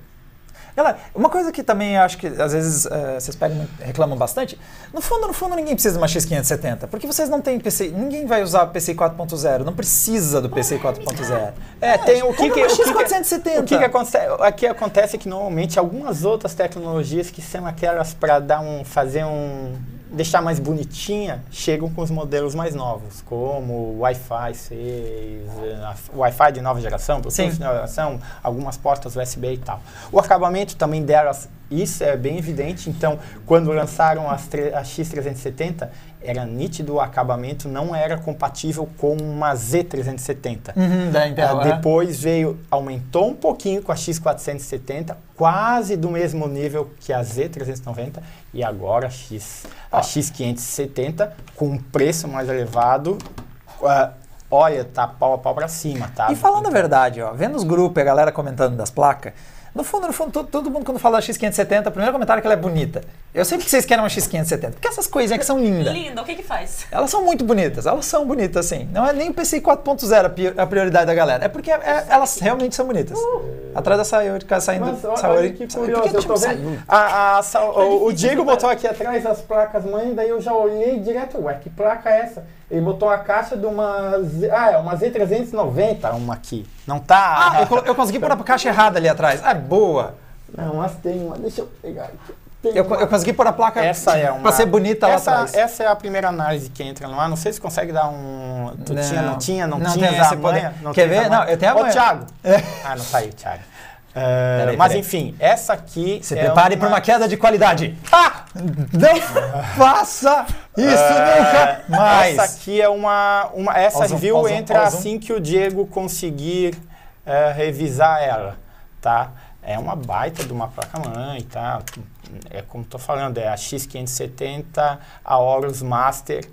Galera, uma coisa que também acho que às vezes eh, vocês pegam, reclamam bastante, no fundo, no fundo, ninguém precisa de uma X570, porque vocês não têm PC, ninguém vai usar o PC 4.0, não precisa do PC 4.0. É, tem o que que, o que que- X470. O que, que acontece, aqui acontece é que normalmente algumas outras tecnologias que são aquelas para dar um, fazer um, deixar mais bonitinha, chegam com os modelos mais novos, como o Wi-Fi 6, eh, a- o Wi-Fi de nova geração, de nova geração, algumas portas USB e tal. O acabamento também delas, isso é bem evidente. Então, quando lançaram as a X370, era nítido o acabamento não era compatível com uma Z370. Uhum, da Intel, Ah, é. depois veio, aumentou um pouquinho com a X470, quase do mesmo nível que a Z390, e agora a, X, a Ó. X570 com um preço mais elevado. ah, olha, tá pau a pau pra cima, tá? E falando a verdade, ó, vendo os grupos e a galera comentando das placas, no fundo, no fundo, todo, todo mundo quando fala da X570, o primeiro comentário é que ela é bonita. Eu sei que vocês querem uma X570, porque essas coisinhas que são lindas. Linda, o que que faz? Elas são muito bonitas, elas são bonitas assim. Não é nem o PCI 4.0 a a prioridade da galera, é porque é- elas realmente são bonitas. Atrás da Sayori, ficar saindo. Mas olha, Sayori, que curioso, por que eu tô vendo. Sayori? A, a, Sa- o, o Diego essa botou aqui atrás as placas mãe, daí eu já olhei direto, ué, que placa é essa? Ele botou a caixa de uma. Z- Ah, é uma Z390, uma aqui. Não tá. Ah, eu, eu consegui pôr a caixa errada ali atrás. Ah, boa. Não, mas tem uma. Deixa eu pegar aqui. Eu, eu, consegui pôr a placa essa é uma, pra ser bonita essa, lá atrás. Essa é a primeira análise que entra no ar. Não sei se consegue dar um. Tu não, tinha, não tinha, não, não tinha essa? Não Quer ver? Não, eu tenho a manha. Ô, Thiago. É. Ah, não saiu, Thiago. Uh, peraí, mas peraí. enfim, essa aqui. Se é prepare uma... para uma queda de qualidade. Ah! Não faça isso uh, nunca mais! Essa aqui é uma. uma essa review entra assim que o Diego conseguir uh, revisar ela, tá? É uma baita de uma placa-mãe, tá? É como estou falando, é a X570, a Horus Master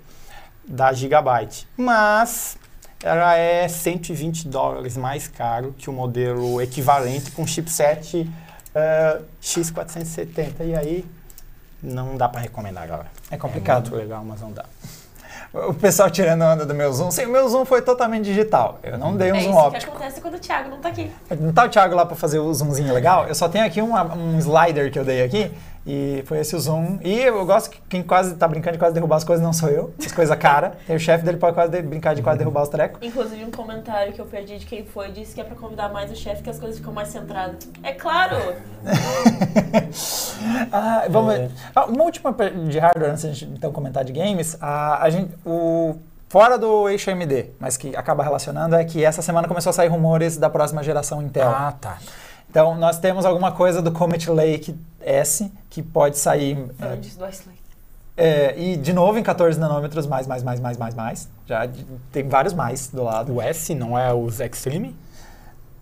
da Gigabyte. Mas ela é 120 dólares mais caro que o modelo equivalente com chipset uh, X470. E aí não dá para recomendar, galera. É complicado. É muito legal, mas não dá. O pessoal tirando onda do meu zoom. Sim, o meu zoom foi totalmente digital. Eu não dei um é zoom óptico. É isso que acontece quando o Thiago não tá aqui. Não tá o Thiago lá para fazer o zoomzinho legal? Eu só tenho aqui uma, um slider que eu dei aqui e foi esse o Zoom. E eu gosto que quem quase tá brincando de quase derrubar as coisas não sou eu. As coisas cara. E o chefe dele pode quase de, brincar de quase derrubar os trecos. Inclusive, um comentário que eu perdi de quem foi disse que é pra convidar mais o chefe que as coisas ficam mais centradas. É claro! ah, vamos ver. Ah, uma última de hardware, antes de a gente então comentar de games. A, a gente, o, fora do eixo AMD, mas que acaba relacionando, é que essa semana começou a sair rumores da próxima geração Intel. Ah, tá. Então, nós temos alguma coisa do Comet Lake S que pode sair. É, do. É, e de novo em 14 nanômetros, mais, mais, mais, mais, mais, mais. Já tem vários mais do lado. O S não é os Extreme?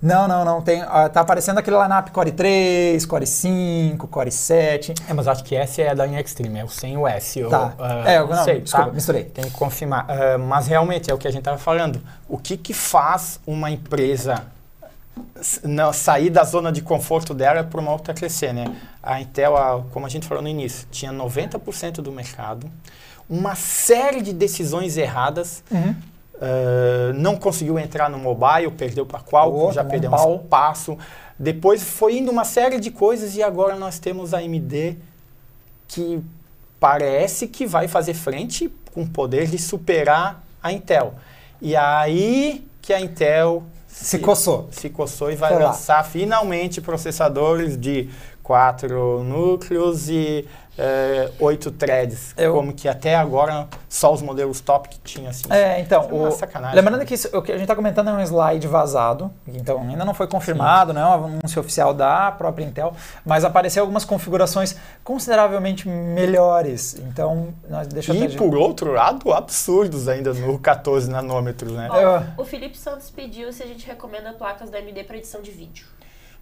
Não, não, não. Tem, uh, tá aparecendo aquele lineup Core 3, Core 5, Core 7. É, mas acho que S é da linha Extreme, é o sem o S. Eu, tá. Uh, é, eu, não, sei, desculpa, tá? misturei. Tem que confirmar. Uh, mas realmente é o que a gente estava falando. O que, que faz uma empresa não, sair da zona de conforto dela para uma outra crescer, né? A Intel, a, como a gente falou no início, tinha 90% do mercado, uma série de decisões erradas, uhum. uh, não conseguiu entrar no mobile, perdeu para qual, já perdeu um passo. Depois foi indo uma série de coisas e agora nós temos a AMD que parece que vai fazer frente com o poder de superar a Intel. E aí que a Intel se coçou. Se coçou e vai Foi lançar lá. finalmente processadores de quatro núcleos e é, oito threads, eu... como que até agora só os modelos top que tinha assim. É, então, é o... Lembrando né? que isso, o que a gente está comentando é um slide vazado, então ainda não foi confirmado, Sim. não é um anúncio oficial da própria Intel, mas apareceu algumas configurações consideravelmente melhores. Então, nós deixa E por outro lado, absurdos ainda no 14 nanômetros, né? Ó, o Felipe Santos pediu se a gente recomenda placas da AMD para edição de vídeo.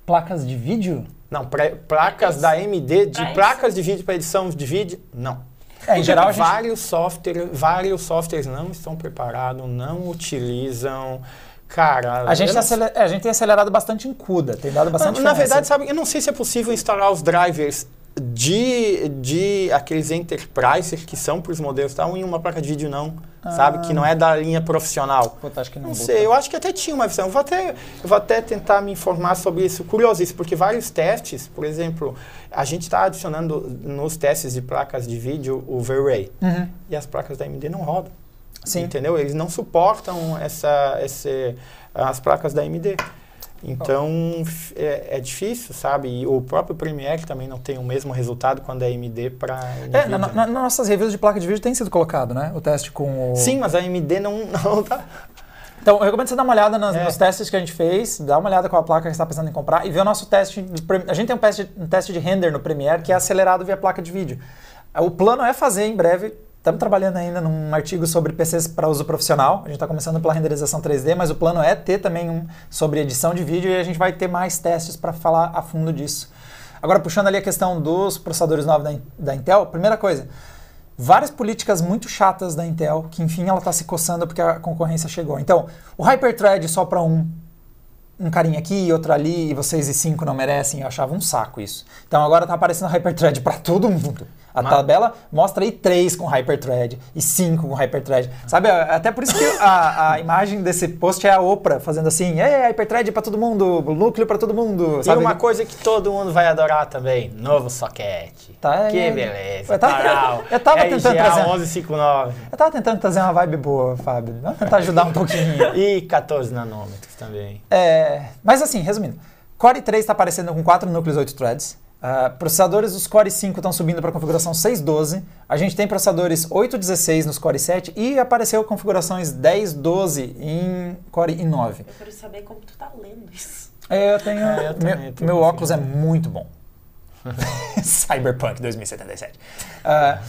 Placas de vídeo? Não, placas da AMD de placas de vídeo para edição de vídeo, não. É, em geral, gente... vários, software, vários softwares não estão preparados, não utilizam. Cara, a gente, não... aceler... é, a gente tem acelerado bastante em CUDA, tem dado bastante Na, na verdade, sabe, eu não sei se é possível instalar os drivers de, de aqueles enterprises que são para os modelos tal, em uma placa de vídeo não, ah. sabe? Que não é da linha profissional. Puta, acho que não não sei, eu acho que até tinha uma visão. Eu vou até, eu vou até tentar me informar sobre isso. Curiosíssimo, porque vários testes, por exemplo, a gente está adicionando nos testes de placas de vídeo o V-Ray. Uhum. E as placas da AMD não rodam. Sim. Entendeu? Eles não suportam essa, esse, as placas da AMD. Então é, é, difícil, sabe? E o próprio Premiere também não tem o mesmo resultado quando é AMD para. É, na, na, nas nossas reviews de placa de vídeo tem sido colocado, né? O teste com o. Sim, mas a AMD não, não tá. Então, eu recomendo você dar uma olhada nas, é. nos testes que a gente fez, dá uma olhada com a placa que você está pensando em comprar e ver o nosso teste. A gente tem um teste, um teste de render no Premiere que é acelerado via placa de vídeo. O plano é fazer em breve Estamos trabalhando ainda num artigo sobre PCs para uso profissional. A gente está começando pela renderização 3D, mas o plano é ter também um sobre edição de vídeo e a gente vai ter mais testes para falar a fundo disso. Agora, puxando ali a questão dos processadores novos da, da Intel, primeira coisa, várias políticas muito chatas da Intel, que enfim ela está se coçando porque a concorrência chegou. Então, o Hyperthread só para um, um carinha aqui e outro ali, e vocês e cinco não merecem, eu achava um saco isso. Então agora está aparecendo Hyperthread para todo mundo. A Mas... tabela mostra aí 3 com hyperthread e 5 com hyperthread. Sabe, até por isso que a, a imagem desse post é a Oprah fazendo assim, é hyperthread para todo mundo, núcleo para todo mundo. Sabe? E uma coisa que todo mundo vai adorar também, novo soquete. Tá, que é... beleza. Eu tava, eu tava tentando trazer 1159. Eu tava tentando trazer uma vibe boa, Fábio. Vamos tentar ajudar um pouquinho. e 14 nanômetros também. É, mas assim, resumindo, Core 3 está aparecendo com 4 núcleos 8 threads. Uh, processadores dos Core 5 estão subindo para a configuração 612. A gente tem processadores 816 nos Core 7 e apareceu configurações 1012 em Core i9. Eu quero saber como tu tá lendo isso. É, eu tenho. É, eu também, meu, meu óculos é muito bom. Cyberpunk 2077. Uh,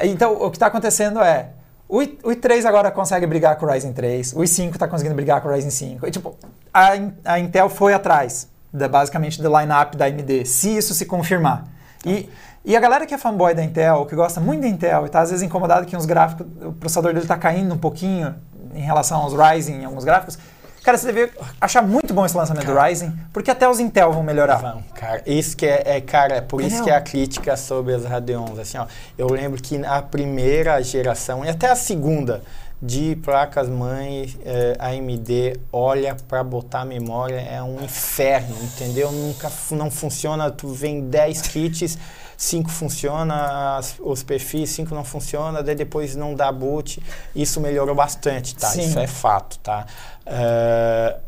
então, o que está acontecendo é. O i3 agora consegue brigar com o Ryzen 3, o i5 está conseguindo brigar com o Ryzen 5. E, tipo, a, a Intel foi atrás, da, basicamente, do line-up da AMD, se isso se confirmar. E, e a galera que é fanboy da Intel, que gosta muito da Intel e está às vezes incomodado que os gráficos, o processador dele está caindo um pouquinho em relação aos Ryzen em alguns gráficos, Cara, você deve achar muito bom esse lançamento cara, do Ryzen, porque até os Intel vão melhorar. Vão, cara. Isso que é, é cara, por Entendeu? isso que é a crítica sobre as Radeons. Assim, ó, eu lembro que a primeira geração e até a segunda de placas mãe eh, AMD olha para botar memória é um inferno, entendeu? Nunca não funciona, tu vem 10 kits, 5 funciona, as, os perfis, 5 não funciona, daí depois não dá boot. Isso melhorou bastante, tá? Sim. Isso é fato, tá? Uh,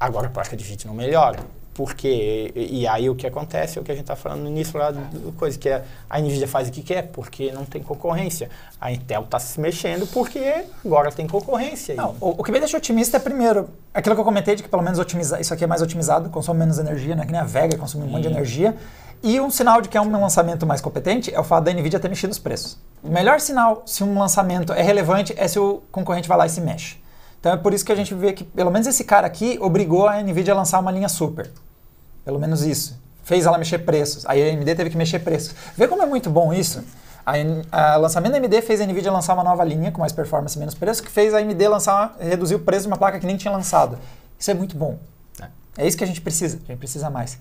agora a placa de vídeo não melhora. Porque, e, aí o que acontece é o que a gente está falando no início lá do coisa, que é, a NVIDIA faz o que quer, porque não tem concorrência. A Intel está se mexendo porque agora tem concorrência. Não, o, o, que me deixa otimista é, primeiro, aquilo que eu comentei de que pelo menos otimizar, isso aqui é mais otimizado, consome menos energia, né? que nem a Vega consome um monte de energia. E um sinal de que é um lançamento mais competente é o fato da NVIDIA ter mexido os preços. O melhor sinal se um lançamento é relevante é se o concorrente vai lá e se mexe. Então é por isso que a gente vê que, pelo menos esse cara aqui, obrigou a NVIDIA a lançar uma linha super. Pelo menos isso. Fez ela mexer preços. Aí a AMD teve que mexer preços. Vê como é muito bom isso? O lançamento da AMD fez a NVIDIA lançar uma nova linha com mais performance e menos preço, que fez a AMD lançar, reduzir o preço de uma placa que nem tinha lançado. Isso é muito bom. É, é isso que a gente precisa. A gente precisa mais.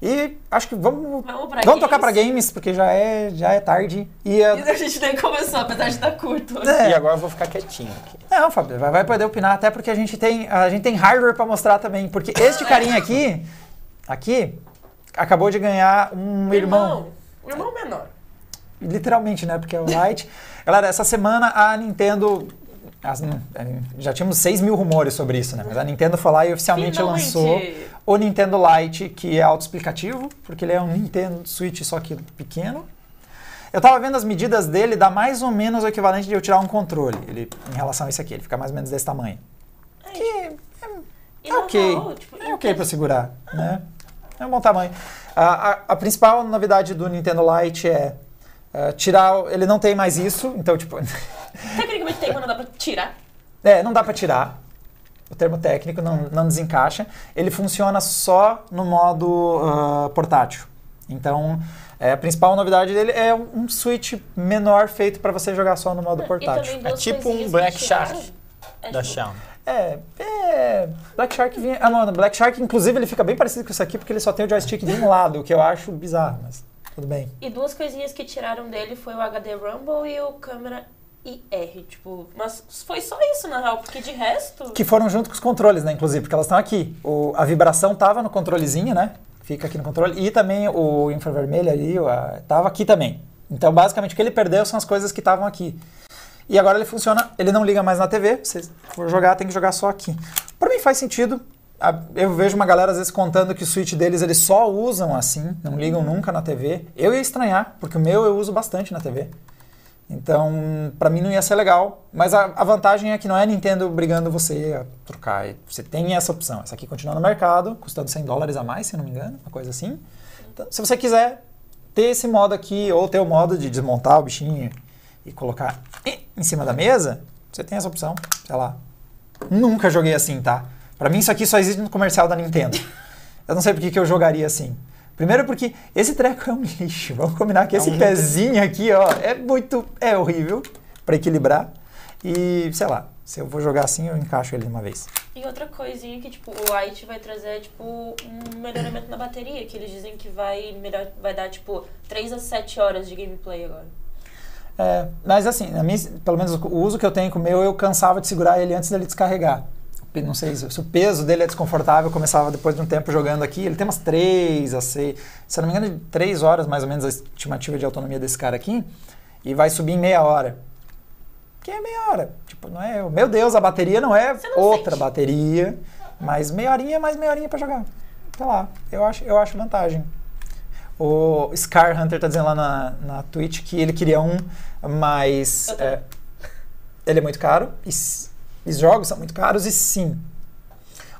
E acho que vamos, vamos, vamos tocar para games, porque já é, já é tarde. E a... a gente nem começou, apesar de estar curto. É. E agora eu vou ficar quietinho aqui. Não, Fábio, vai, vai poder opinar, até porque a gente tem, a gente tem hardware para mostrar também. Porque este carinha aqui, aqui, acabou de ganhar um irmão. Um irmão menor. Literalmente, né? Porque é o Light. Galera, essa semana a Nintendo as, já tínhamos 6 mil rumores sobre isso, né? Mas a Nintendo foi lá e oficialmente Finalmente. lançou o Nintendo Lite, que é autoexplicativo, porque ele é um Nintendo Switch só que pequeno. Eu tava vendo as medidas dele, dá mais ou menos o equivalente de eu tirar um controle ele, em relação a esse aqui. Ele fica mais ou menos desse tamanho. É, que é, é ok. tipo, é ok para segurar, né? É um bom tamanho. A, a, a, principal novidade do Nintendo Lite é uh, tirar... Ele não tem mais isso, então, tipo... Tecnicamente tem, mas não dá pra tirar. É, não dá pra tirar. O termo técnico não, não desencaixa. Ele funciona só no modo uh, portátil. Então, é, a principal novidade dele é um switch menor feito para você jogar só no modo portátil. É tipo um Black Shark é da tipo... Xiaomi. É, é. Black Shark vinha. Ah, não, Black Shark, inclusive, ele fica bem parecido com isso aqui porque ele só tem o joystick de um lado, o que eu acho bizarro, mas tudo bem. E duas coisinhas que tiraram dele foi o HD Rumble e o câmera e R, tipo, mas foi só isso na real, porque de resto. Que foram junto com os controles, né? Inclusive, porque elas estão aqui. O, a vibração tava no controlezinho, né? Fica aqui no controle. E também o infravermelho ali, o, a, tava aqui também. Então, basicamente, o que ele perdeu são as coisas que estavam aqui. E agora ele funciona, ele não liga mais na TV. Se for jogar, tem que jogar só aqui. Para mim faz sentido. Eu vejo uma galera às vezes contando que o Switch deles eles só usam assim, não ligam nunca na TV. Eu ia estranhar, porque o meu eu uso bastante na TV. Então, para mim não ia ser legal. Mas a, a, vantagem é que não é a Nintendo obrigando você a trocar. Você tem essa opção. Essa aqui continua no mercado, custando 100 dólares a mais, se não me engano, uma coisa assim. Então, se você quiser ter esse modo aqui, ou ter o modo de desmontar o bichinho e colocar em cima da mesa, você tem essa opção. Sei lá. Nunca joguei assim, tá? Para mim isso aqui só existe no comercial da Nintendo. Eu não sei porque que eu jogaria assim. Primeiro porque esse treco é um lixo. Vamos combinar que é esse um pezinho aqui, ó, é muito. é horrível para equilibrar. E, sei lá, se eu vou jogar assim, eu encaixo ele de uma vez. E outra coisinha que, tipo, o Lite vai trazer, tipo, um melhoramento na bateria, que eles dizem que vai, melhor, vai dar, tipo, 3 a 7 horas de gameplay agora. É, mas assim, minha, pelo menos o uso que eu tenho com o meu, eu cansava de segurar ele antes dele descarregar não sei se o peso dele é desconfortável, começava depois de um tempo jogando aqui, ele tem umas 3 a 6, se não me engano, 3 horas mais ou menos a estimativa de autonomia desse cara aqui, e vai subir em meia hora. Que é meia hora. Tipo, não é. Meu Deus, a bateria não é não outra sente. bateria, mas meia horinha mais meia horinha para jogar. Tá lá. Eu acho, eu acho vantagem. O Scar Hunter tá dizendo lá na, na Twitch que ele queria um, mas é, ele é muito caro e os jogos são muito caros e sim.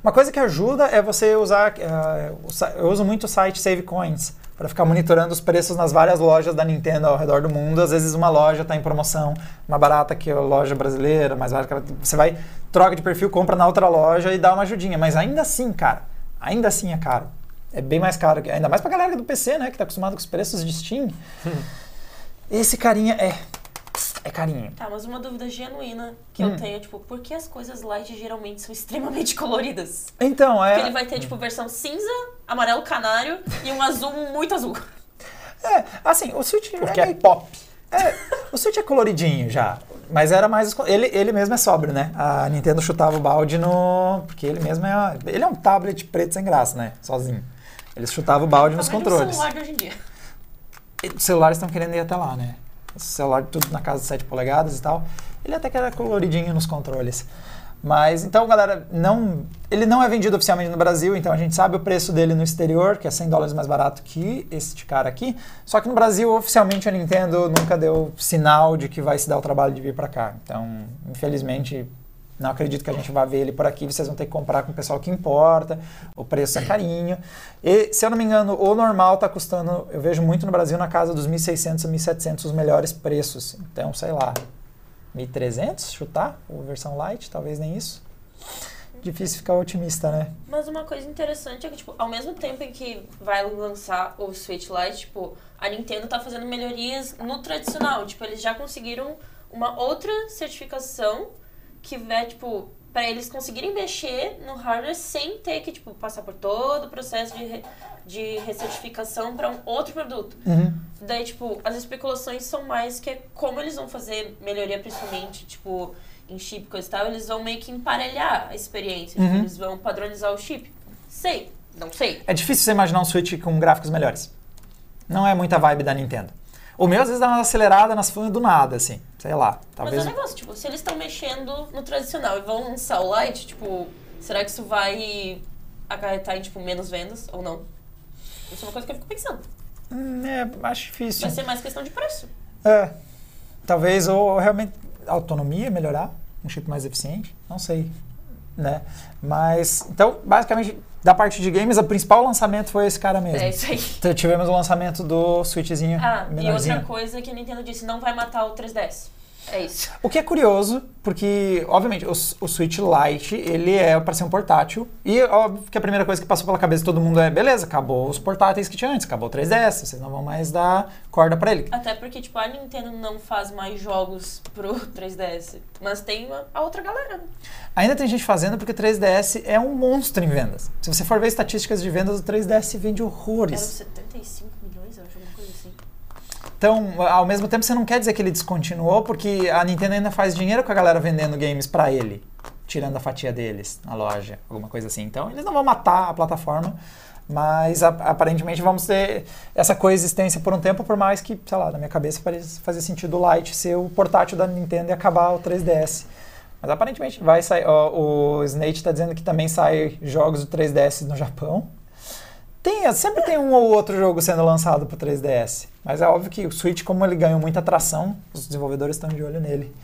Uma coisa que ajuda é você usar. Uh, eu uso muito o site Save Coins para ficar monitorando os preços nas várias lojas da Nintendo ao redor do mundo. Às vezes uma loja está em promoção, mais barata que a loja brasileira, mais barata que você vai, troca de perfil, compra na outra loja e dá uma ajudinha. Mas ainda assim, cara, ainda assim é caro. É bem mais caro, ainda mais pra galera do PC, né, que está acostumado com os preços de Steam. Esse carinha é é carinho. Tá, mas uma dúvida genuína que hum. eu tenho, tipo, por que as coisas light geralmente são extremamente coloridas? Então, é. Porque ele vai ter, tipo, versão cinza, amarelo canário e um azul muito azul. É, assim, o Switch. Porque é, é pop. É, o Switch é coloridinho já. Mas era mais. Ele, ele mesmo é sóbrio, né? A Nintendo chutava o balde no. Porque ele mesmo é. Ele é um tablet preto sem graça, né? Sozinho. Eles chutavam o balde nos controles. celular de hoje em dia. Os celulares estão querendo ir até lá, né? Celular tudo na casa de 7 polegadas e tal. Ele até que era coloridinho nos controles. Mas então, galera, não, ele não é vendido oficialmente no Brasil, então a gente sabe o preço dele no exterior, que é 100 dólares mais barato que este cara aqui. Só que no Brasil, oficialmente, a Nintendo nunca deu sinal de que vai se dar o trabalho de vir para cá. Então, infelizmente, não acredito que a gente vá ver ele por aqui. Vocês vão ter que comprar com o pessoal que importa. O preço é carinho. E, se eu não me engano, o normal está custando, eu vejo muito no Brasil, na casa dos 1.600 a 1.700 os melhores preços. Então, sei lá, 1.300 chutar? Ou versão light, talvez nem isso. Difícil ficar otimista, né? Mas uma coisa interessante é que, tipo, ao mesmo tempo em que vai lançar o Switch Lite, tipo, a Nintendo está fazendo melhorias no tradicional. Tipo, eles já conseguiram uma outra certificação que vai, tipo, para eles conseguirem mexer no hardware sem ter que, tipo, passar por todo o processo de, re, de recertificação para um outro produto. Uhum. Daí, tipo, as especulações são mais que é como eles vão fazer melhoria, principalmente, tipo, em chip coisa e tal, eles vão meio que emparelhar a experiência. Tipo, uhum. Tipo, eles vão padronizar o chip. Sei, não sei. É difícil você imaginar um Switch com gráficos melhores. Não é muita vibe da Nintendo. O meu às vezes dá uma acelerada nas fãs do nada, assim. Sei lá. Talvez... Mas é um negócio, tipo, se eles estão mexendo no tradicional e vão lançar o Lite, tipo, será que isso vai acarretar em, tipo, menos vendas ou não? Isso é uma coisa que eu fico pensando. Hum, é, acho difícil. Vai ser mais questão de preço. É. Talvez, ou realmente autonomia melhorar, um chip mais eficiente, não sei. Né? Mas, então, basicamente, da parte de games, o principal lançamento foi esse cara mesmo. É isso aí. Então, tivemos o lançamento do Switchzinho Ah, menorzinho. e outra coisa que a Nintendo disse, não vai matar o 3DS. É isso. O que é curioso, porque, obviamente, o, o Switch Lite, ele é para ser um portátil. E, óbvio, que a primeira coisa que passou pela cabeça de todo mundo é, beleza, acabou os portáteis que tinha antes, acabou o 3DS, vocês não vão mais dar corda para ele. Até porque, tipo, a Nintendo não faz mais jogos pro 3DS. Mas tem a outra galera. Ainda tem gente fazendo porque o 3DS é um monstro em vendas. Se você for ver estatísticas de vendas, o 3DS vende horrores. Eram 75 milhões, eu acho, alguma coisa assim. Então, ao mesmo tempo, você não quer dizer que ele descontinuou, porque a Nintendo ainda faz dinheiro com a galera vendendo games para ele, tirando a fatia deles na loja, alguma coisa assim. Então, eles não vão matar a plataforma, mas a, aparentemente vamos ter essa coexistência por um tempo, por mais que, sei lá, na minha cabeça fazia sentido o Lite ser o portátil da Nintendo e acabar o 3DS. Mas aparentemente vai sair. Ó, o Snake está dizendo que também sai jogos do 3DS no Japão. Tem, sempre tem um ou outro jogo sendo lançado para 3DS. Mas é óbvio que o Switch, como ele ganhou muita atração, os desenvolvedores estão de olho nele.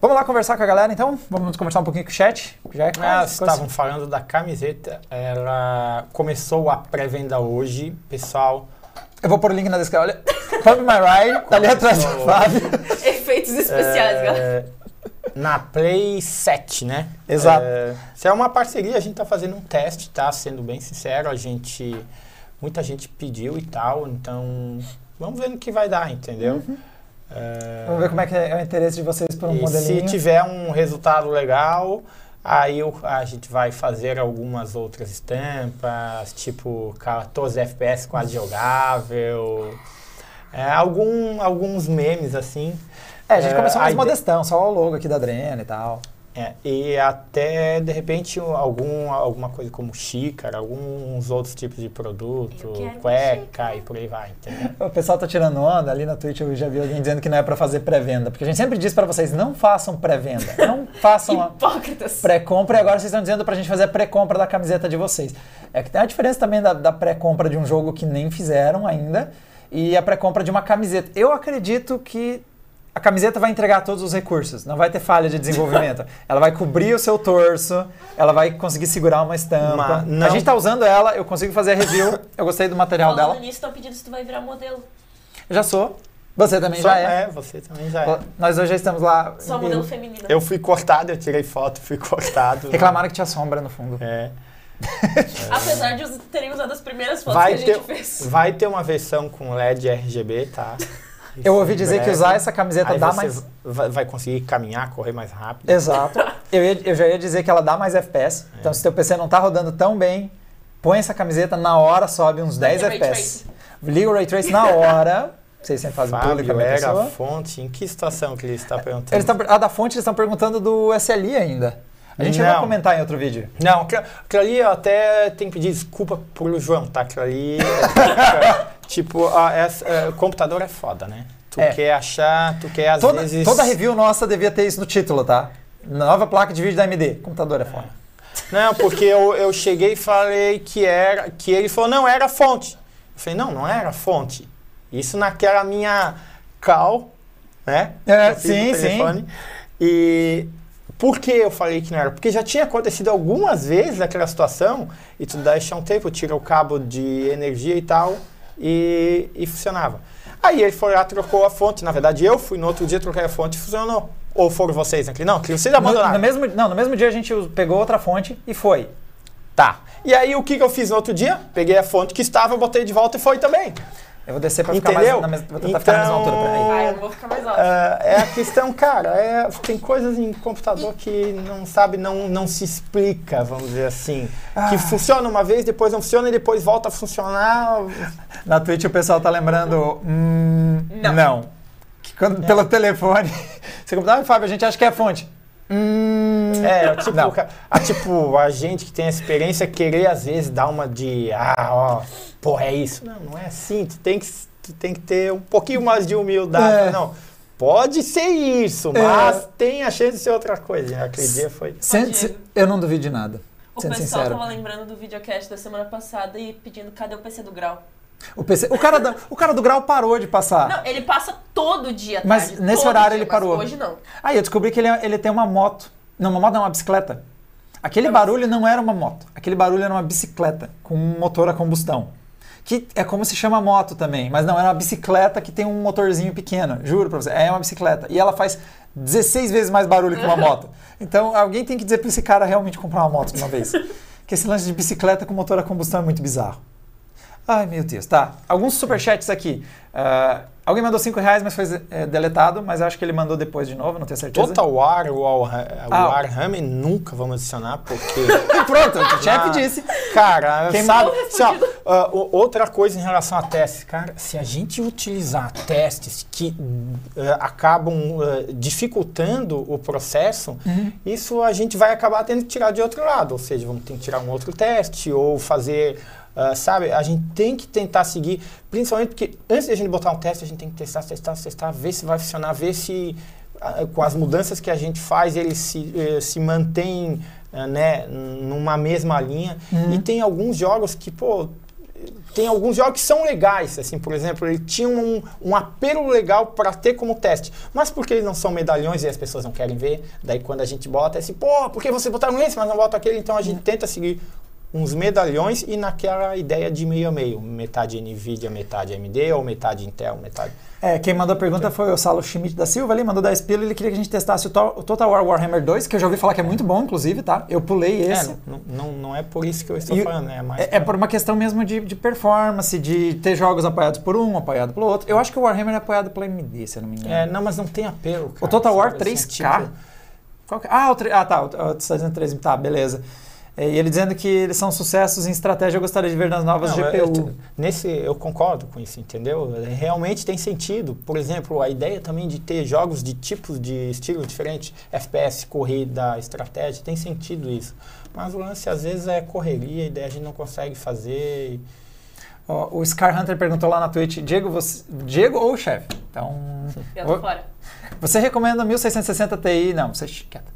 Vamos lá conversar com a galera então? Vamos conversar um pouquinho com o chat? Já é ah, estavam falando da camiseta. Ela começou a pré-venda hoje, pessoal. Eu vou pôr o link na descrição. Olha, Pump My Ride, tá ali atrás do Fábio. Efeitos especiais, é... galera na Play 7, né? Exato. É, se é uma parceria, a gente está fazendo um teste, tá? Sendo bem sincero, a gente. Muita gente pediu e tal, então vamos ver no que vai dar, entendeu? Uhum. É, vamos ver como é que é o interesse de vocês por um e modelinho. Se tiver um resultado legal, aí a gente vai fazer algumas outras estampas, tipo 14 FPS quase jogável, é, algum, alguns memes assim. É, a gente é, começou mais modestão, só o logo aqui da Drena e tal. É, e até, de repente, algum, alguma coisa como xícara, alguns outros tipos de produto, cueca e por aí vai, entendeu? O pessoal tá tirando onda, ali na Twitch eu já vi alguém dizendo que não é para fazer pré-venda, porque a gente sempre diz para vocês, não façam pré-venda, não façam pré-compra, e agora vocês estão dizendo pra gente fazer a pré-compra da camiseta de vocês. É que tem a diferença também da, da pré-compra de um jogo que nem fizeram ainda, e a pré-compra de uma camiseta. Eu acredito que a camiseta vai entregar todos os recursos, não vai ter falha de desenvolvimento. ela vai cobrir o seu torso, ela vai conseguir segurar uma estampa. Uma, a gente está usando ela, eu consigo fazer a review, eu gostei do material Falando dela. nisso, estão pedindo se tu vai virar modelo. Eu já sou. Você também Só já é. É, você também já é. Nós hoje já estamos lá. Só modelo feminino. Eu fui cortado, eu tirei foto, fui cortado. Reclamaram que tinha sombra no fundo. É. Apesar de terem usado as primeiras fotos vai que a gente ter, fez. Vai ter uma versão com LED RGB, tá? Eu ouvi dizer que usar essa camiseta Aí dá mais. Vai conseguir caminhar, correr mais rápido. Exato. eu, ia, eu já ia dizer que ela dá mais FPS. É. Então, se teu PC não tá rodando tão bem, põe essa camiseta na hora, sobe uns 10 FPS. Liga o Ray Trace na hora. Vocês sempre fazem Fábio, público a minha era a fonte. Em que situação que ele está perguntando? Eles tão, a da fonte eles estão perguntando do SLI ainda. A gente não. vai comentar em outro vídeo. Não, aquilo ali eu até tenho que pedir desculpa pro João, tá? Aquilo ali. tipo, a, a, computador é foda, né? Tu é. quer achar, tu quer às toda, vezes. Toda review nossa devia ter isso no título, tá? Nova placa de vídeo da AMD. Computador é foda. Não, porque eu, eu cheguei e falei que era. Que ele falou, não, era fonte. Eu falei, não, não era fonte. Isso naquela minha cal, né? É, sim, sim. E por que eu falei que não era? Porque já tinha acontecido algumas vezes aquela situação e tu deixa um tempo, tira o cabo de energia e tal e, e funcionava. Aí ele foi lá, trocou a fonte. Na verdade, eu fui no outro dia, troquei a fonte e funcionou. Ou foram vocês aqui? Não, que vocês abandonaram. No, no, mesmo, não, no mesmo dia a gente pegou outra fonte e foi. Tá. E aí o que, que eu fiz no outro dia? Peguei a fonte que estava, botei de volta e foi também. Eu vou descer pra ficar mais na mesma, vou tentar então, ficar na mesma altura pra aí. Ah, eu vou ficar mais alto. Uh, é a questão, cara, é, tem coisas em computador que não sabe, não, não se explica, vamos dizer assim. Ah. Que funciona uma vez, depois não funciona e depois volta a funcionar. Na Twitch o pessoal tá lembrando. Hum, não. não. Que quando, é. Pelo telefone. Você compra, ah, Fábio, a gente acha que é a fonte. Hum, é, tipo, a, a, tipo, a gente que tem a experiência querer às vezes dar uma de, ah, ó, pô, é isso. Não, não é assim. Tu tem que, tu tem que ter um pouquinho mais de humildade. É. Não, pode ser isso, é. mas é. tem a chance de ser outra coisa. Aquele dia foi. Sente, eu não duvido de nada. O pessoal sincero. tava lembrando do videocast da semana passada e pedindo cadê o PC do Grau. O, PC, o, cara da, o cara do grau parou de passar. Não, ele passa todo dia. Tarde, mas nesse horário dia, ele parou. Hoje não. Aí eu descobri que ele, ele tem uma moto. Não, uma moto não, uma bicicleta. Aquele barulho não era uma moto. Aquele barulho era uma bicicleta com um motor a combustão. Que é como se chama moto também, mas não, é uma bicicleta que tem um motorzinho pequeno, juro pra você. É uma bicicleta. E ela faz 16 vezes mais barulho que uma moto. Então alguém tem que dizer pra esse cara realmente comprar uma moto de uma vez. que esse lance de bicicleta com motor a combustão é muito bizarro. Ai, meu Deus. Tá. Alguns superchats aqui. Uh, alguém mandou 5 reais, mas foi é, deletado, mas acho que ele mandou depois de novo, não tenho certeza. Total War, o, o ah. Warhammer, nunca vamos adicionar, porque... Pronto, o Chap disse. Cara, Quem sabe... Se, ó, uh, outra coisa em relação a testes, cara, se a gente utilizar testes que uh, acabam uh, dificultando o processo, uhum. isso a gente vai acabar tendo que tirar de outro lado, ou seja, vamos ter que tirar um outro teste ou fazer Uh, sabe, a gente tem que tentar seguir, principalmente porque antes de a gente botar um teste, a gente tem que testar, testar, testar, ver se vai funcionar, ver se uh, com as mudanças que a gente faz, ele se, uh, se mantém uh, né, numa mesma linha. Uhum. E tem alguns jogos que, pô, tem alguns jogos que são legais, assim, por exemplo, ele tinha um, um apelo legal para ter como teste, mas porque eles não são medalhões e as pessoas não querem ver, daí quando a gente bota é assim, pô, por que você botaram esse, mas não bota aquele, então a gente uhum. tenta seguir uns medalhões e naquela ideia de meio a meio, metade NVIDIA, metade AMD ou metade Intel, metade... É, quem mandou a pergunta foi o Salo Schmidt da Silva, ele mandou 10 pila ele queria que a gente testasse o Total War Warhammer 2, que eu já ouvi falar que é muito bom, inclusive, tá? Eu pulei é, esse. É, não, não, não é por isso que eu estou e falando, né? É, mais é, é, por uma questão mesmo de, de, performance, de ter jogos apoiados por um, apoiado pelo outro. Eu acho que o Warhammer é apoiado pela AMD, se eu não me engano. É, não, mas não tem apelo, cara, O Total War 3K... Assim, tipo... ah, o, ah, tá, o, o, o, tá, beleza. É, e ele dizendo que eles são sucessos em estratégia, eu gostaria de ver nas novas Não, GPU. Eu, nesse, eu concordo com isso, entendeu? Realmente tem sentido. Por exemplo, a ideia também de ter jogos de tipos de estilo diferente, FPS, corrida, estratégia, tem sentido isso. Mas o lance às vezes é correria e daí a gente não consegue fazer. o Scar Hunter perguntou lá na Twitch, Diego, você, Diego ou chefe? Então. Eu tô fora. Você recomenda 1660 Ti? Não, você quieta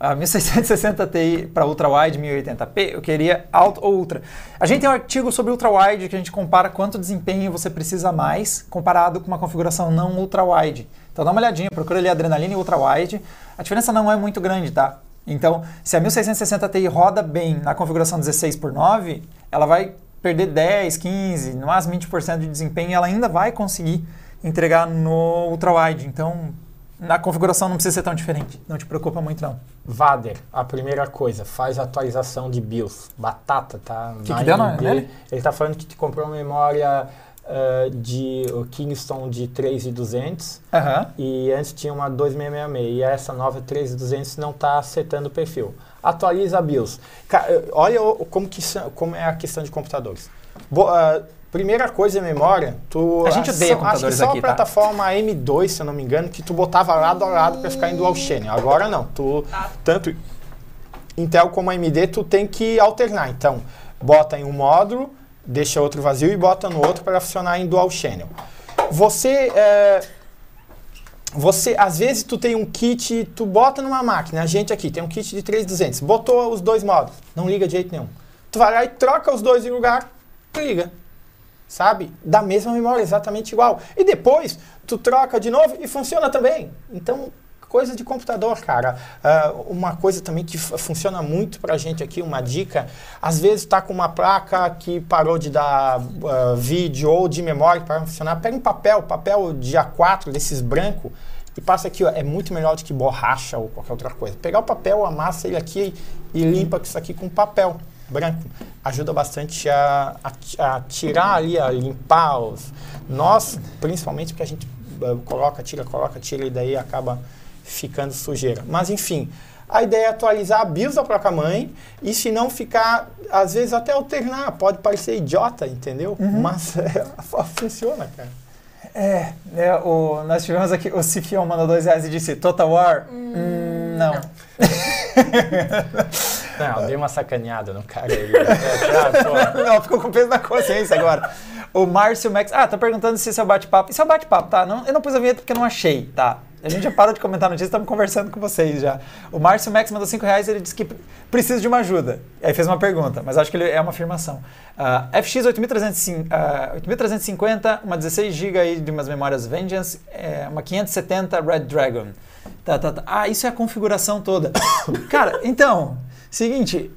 a 1660 Ti para ultra-wide 1080p, eu queria alto ou ultra. A gente tem um artigo sobre ultra-wide que a gente compara quanto desempenho você precisa mais comparado com uma configuração não ultra-wide. Então dá uma olhadinha, procura ali adrenalina e ultra-wide. A diferença não é muito grande, tá? Então, se a 1660 Ti roda bem na configuração 16 por 9, ela vai perder 10, 15, no máximo 20% de desempenho e ela ainda vai conseguir entregar no ultra-wide. Então, na configuração não precisa ser tão diferente. Não te preocupa muito, não. Vader, a primeira coisa, faz atualização de BIOS. Batata, tá? O que, que deu nele? Ele tá falando que te comprou uma memória uh, de Kingston de 3200 uhum. e antes tinha uma 2666 e essa nova 3200 não está acertando o perfil. Atualiza a BIOS. Olha como, que, como é a questão de computadores. Bo uh, Primeira coisa, memória, tu... A gente odeia computadores acho que só aqui, a tá? plataforma M2, se eu não me engano, que tu botava lado a lado para ficar em dual channel. Agora não, tu... Ah. Tanto Intel como AMD, tu tem que alternar. Então, bota em um módulo, deixa outro vazio e bota no outro para funcionar em dual channel. Você... É, você, às vezes, tu tem um kit, tu bota numa máquina, a gente aqui tem um kit de 3200, botou os dois módulos, não liga de jeito nenhum. Tu vai lá e troca os dois de lugar, liga sabe? Da mesma memória, exatamente igual. E depois tu troca de novo e funciona também. Então, coisa de computador, cara. Uh, uma coisa também que funciona muito pra gente aqui, uma dica, às vezes tá com uma placa que parou de dar uh, vídeo ou de memória para funcionar, pega um papel, papel de A4, desses branco, e passa aqui, ó, é muito melhor do que borracha ou qualquer outra coisa. Pegar o papel, amassa ele aqui e limpa isso aqui com papel branco ajuda bastante a, a, a, tirar ali, a limpar os. Nós, principalmente porque a gente uh, coloca, tira, coloca, tira e daí acaba ficando sujeira. Mas enfim, a ideia é atualizar a BIOS da placa-mãe e se não ficar, às vezes até alternar, pode parecer idiota, entendeu? Uhum. Mas é, funciona, cara. É, é o, nós tivemos aqui, o Cifion mandou dois reais e disse, Total War? Hum, hum, não. não. Não, dei uma sacaneada no cara aí. não, ficou com peso na consciência agora. O Márcio Max. Ah, tá perguntando se isso é bate-papo. Isso é bate-papo, tá? Não, eu não pus a vinheta porque não achei, tá? A gente já parou de comentar notícias, estamos conversando com vocês já. O Márcio Max mandou 5 reais ele disse que precisa de uma ajuda. Aí fez uma pergunta, mas acho que ele é uma afirmação. Uh, FX 8350, uh, 8350, uma 16 GB aí de umas memórias Vengeance, é, uma 570 Red Dragon. Tá, tá, tá. Ah, isso é a configuração toda. Cara, então, Seguinte,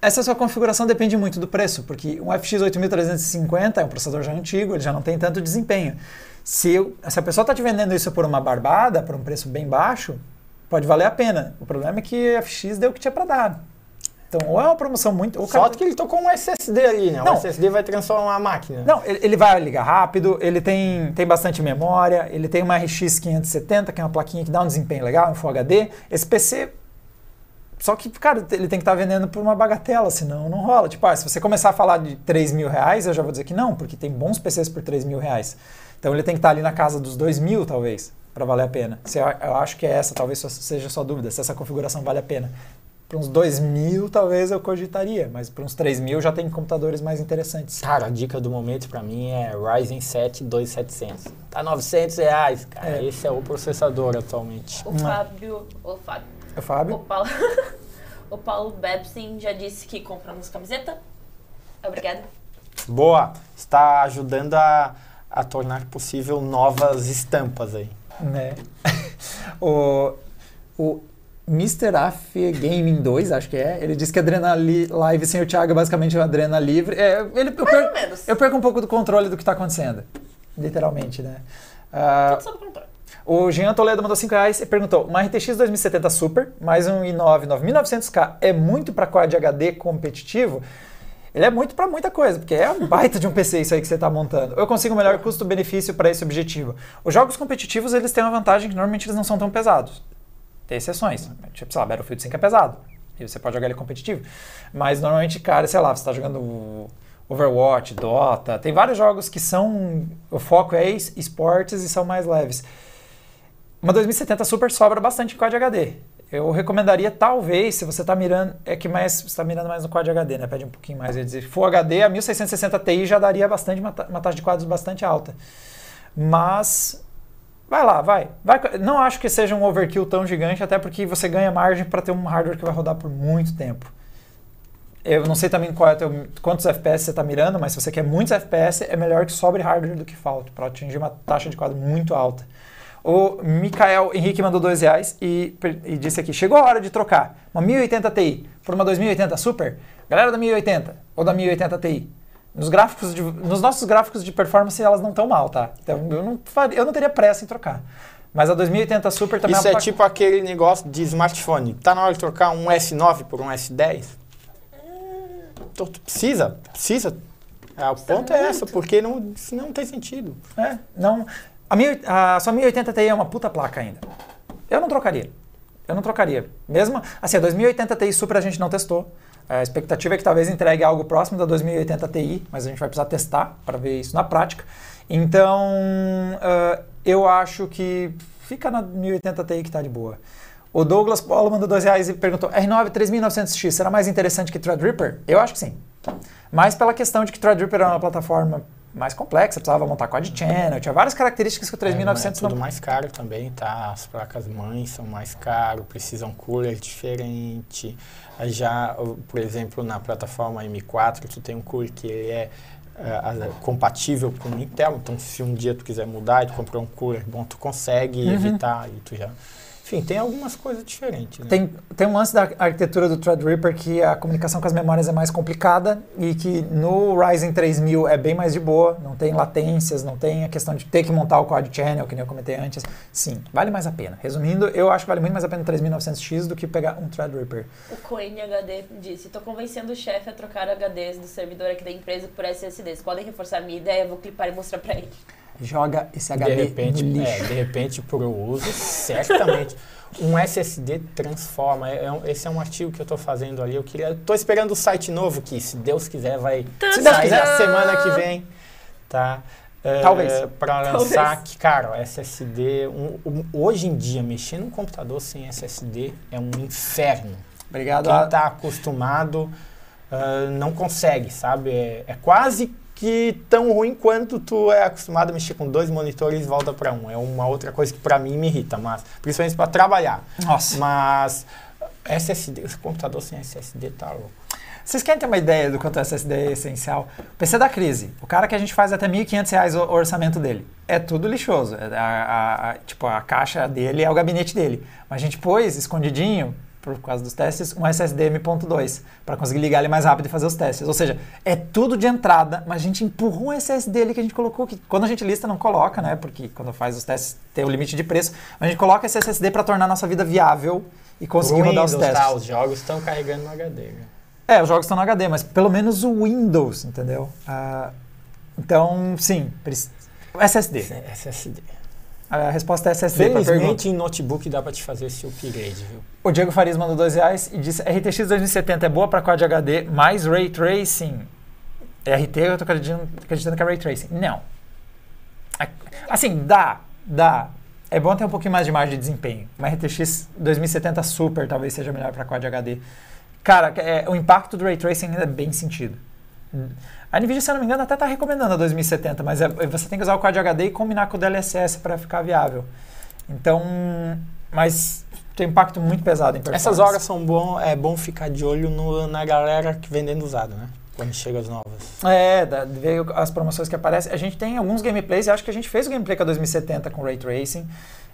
essa sua configuração depende muito do preço, porque um FX 8350 é um processador já antigo, ele já não tem tanto desempenho. Se, eu, se a pessoa está te vendendo isso por uma barbada, por um preço bem baixo, pode valer a pena. O problema é que a FX deu o que tinha para dar. Então, ou é uma promoção muito. Ou Só que ele tocou um SSD ali, né? Não, o SSD vai transformar a máquina. Não, ele, ele, vai ligar rápido, ele tem, tem bastante memória, ele tem uma RX 570, que é uma plaquinha que dá um desempenho legal, um Full HD. Esse PC só que, cara, ele tem que estar tá vendendo por uma bagatela, senão não rola. Tipo, ah, se você começar a falar de 3 mil reais, eu já vou dizer que não, porque tem bons PCs por 3 mil reais. Então ele tem que estar tá ali na casa dos 2 mil, talvez, para valer a pena. Se eu, eu, acho que é essa, talvez seja a sua dúvida, se essa configuração vale a pena. Para uns 2 mil, talvez eu cogitaria, mas para uns 3 mil já tem computadores mais interessantes. Cara, a dica do momento para mim é Ryzen 7 2700. Tá 900 reais, cara. É. Esse é o processador atualmente. O Fábio, o Fábio é o Fábio. O Paulo, o Paulo Bebsin já disse que compramos camiseta. Obrigada. Boa. Está ajudando a, a tornar possível novas estampas aí. Né? o, o Mr. Af Gaming 2, acho que é, ele disse que a Live sem o Thiago é basicamente uma Adrena livre. É, ele, eu, perco, menos. eu perco um pouco do controle do que está acontecendo. Literalmente, né? Uh, Tudo sob controle. O Jean Toledo mandou 5 reais e perguntou: uma RTX 2070 Super mais um i9 9900K é muito para Quad HD competitivo? Ele é muito para muita coisa, porque é um baita de um PC isso aí que você está montando. Eu consigo o melhor custo-benefício para esse objetivo. Os jogos competitivos eles têm uma vantagem que normalmente eles não são tão pesados. Tem exceções. Tipo, sei lá, Battlefield 5 é pesado. e você pode jogar ele competitivo. Mas normalmente, cara, sei lá, você está jogando Overwatch, Dota, tem vários jogos que são. O foco é esportes e são mais leves. Uma 2070 Super sobra bastante em Quad HD. Eu recomendaria, talvez, se você está mirando, é que mais está mirando mais no Quad HD, né? Pede um pouquinho mais, ia dizer, Full HD a 1660 Ti já daria bastante uma, taxa de quadros bastante alta. Mas vai lá, vai. vai. Não acho que seja um overkill tão gigante, até porque você ganha margem para ter um hardware que vai rodar por muito tempo. Eu não sei também é teu, quantos FPS você está mirando, mas se você quer muitos FPS, é melhor que sobre hardware do que falte, para atingir uma taxa de quadro muito alta. O Mikael Henrique mandou dois reais e, e, disse aqui, chegou a hora de trocar uma 1080 Ti por uma 2080 Super? Galera da 1080 ou da 1080 Ti, nos, gráficos de, nos nossos gráficos de performance elas não estão mal, tá? Então eu não, faria, eu não teria pressa em trocar. Mas a 2080 Super também Isso é, é tipo aquele negócio de smartphone. Tá na hora de trocar um S9 por um S10? Então, precisa, precisa. É, o ponto é essa, porque não, não tem sentido. É, não. A, mil, a sua 1080 Ti é uma puta placa ainda. Eu não trocaria. Eu não trocaria. Mesmo, assim, a 2080 Ti Super a gente não testou. A expectativa é que talvez entregue algo próximo da 2080 Ti, mas a gente vai precisar testar para ver isso na prática. Então, uh, eu acho que fica na 1080 Ti que está de boa. O Douglas Paulo mandou dois reais e perguntou: R9 3900X será mais interessante que Threadripper? Eu acho que sim. Mas pela questão de que Threadripper é uma plataforma mais complexa, precisava montar quad channel, tinha várias características que o 3900 é, é tudo não... mais caro também, tá? As placas mães são mais caras, precisam cooler diferente. Já, por exemplo, na plataforma M4, tu tem um cooler que é uh, compatível com o Intel, então se um dia tu quiser mudar e tu comprar um cooler bom, tu consegue uhum. evitar e tu já enfim, tem algumas coisas diferentes. Né? Tem, tem um lance da arquitetura do Threadripper que a comunicação com as memórias é mais complicada e que no Ryzen 3000 é bem mais de boa, não tem latências, não tem a questão de ter que montar o quad channel, que nem eu comentei antes. Sim, vale mais a pena. Resumindo, eu acho que vale muito mais a pena o 3900X do que pegar um Threadripper. O Coin HD disse, estou convencendo o chefe a trocar HDs do servidor aqui da empresa por SSDs. Podem reforçar a minha ideia, eu vou clipar e mostrar para ele joga esse HD de repente, no lixo. É, de repente, por uso, certamente. um SSD transforma. É, é, esse é um artigo que eu estou fazendo ali. Eu queria, estou esperando o site novo que, se Deus quiser, vai se sair na semana que vem, tá? Talvez. para lançar que, cara, SSD. Um, um, hoje em dia, mexer num computador sem SSD é um inferno. Obrigado. Quem está acostumado uh, não consegue, sabe? É, é quase que tão ruim quanto tu é acostumado a mexer com dois monitores e volta para um. É uma outra coisa que para mim me irrita, mas principalmente para trabalhar. Nossa. Mas SSD, computador sem SSD tá louco. Vocês querem ter uma ideia do quanto o SSD é essencial? PC da crise, o cara que a gente faz até R$ 1.500 o orçamento dele, é tudo lixoso. É, a, a, a, tipo, a caixa dele é o gabinete dele. Mas a gente pôs escondidinho por causa dos testes, um SSD M.2 para conseguir ligar ele mais rápido e fazer os testes. Ou seja, é tudo de entrada, mas a gente empurrou um SSD ali que a gente colocou, que quando a gente lista não coloca, né? Porque quando faz os testes tem o limite de preço, a gente coloca esse SSD para tornar a nossa vida viável e conseguir rodar os testes. Tá, os jogos estão carregando no HD. Né? É, os jogos estão no HD, mas pelo menos o Windows, entendeu? Uh, então, sim, SSD. SSD. A resposta é SSD Felizmente em notebook dá para te fazer esse upgrade, viu? O Diego Farias mandou dois reais e disse RTX 2070 é boa para Quad HD, mais Ray Tracing. RT eu tô acreditando, acreditando que é Ray Tracing. Não. Assim, dá, dá. É bom ter um pouquinho mais de margem de desempenho. Uma RTX 2070 Super talvez seja melhor para Quad HD. Cara, é, o impacto do Ray Tracing ainda é bem sentido. A NVIDIA, se eu não me engano, até está recomendando a 2070, mas é, você tem que usar o Quad HD e combinar com o DLSS para ficar viável. Então, mas tem um impacto muito pesado em performance. Essas horas são bom, é bom ficar de olho no, na galera que vendendo usado, né? Quando chega as novas. É, ver as promoções que aparecem. A gente tem alguns gameplays, e acho que a gente fez o gameplay com a 2070 com Ray Tracing.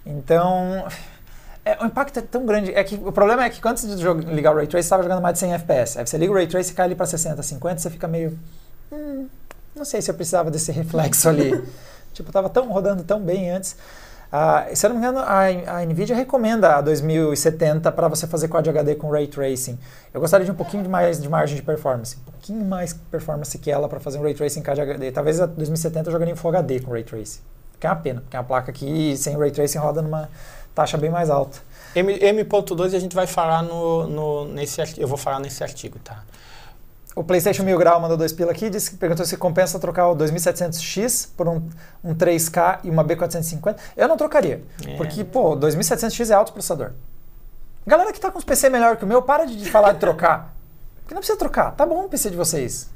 Então, é, o impacto é tão grande. É que o problema é que quando você ligar o Ray Trace, você estava jogando mais de 100 FPS. Aí você liga o Ray Trace e cai ali para 60, 50, você fica meio. Hum, não sei se eu precisava desse reflexo ali. tipo, estava tão rodando tão bem antes. Uh, se eu não me engano, a, a NVIDIA recomenda a 2070 para você fazer Quad HD com Ray Tracing. Eu gostaria de um pouquinho de mais de margem de performance. Um pouquinho mais performance que ela para fazer um Ray Tracing Quad HD. Talvez a 2070 eu jogaria em Full HD com Ray Tracing. Que é uma pena, porque é uma placa que sem Ray Tracing roda numa taxa bem mais alta. M.2 a gente vai falar no, no, nesse eu vou falar nesse artigo, tá? O PlayStation 1000 Grau mandou dois pila aqui, disse que perguntou se compensa trocar o 2700X por um, um 3K e uma B450. Eu não trocaria, é. porque, pô, 2700X é alto processador. Galera que tá com os PC melhor que o meu, para de falar de trocar. Porque não precisa trocar. Tá bom o PC de vocês.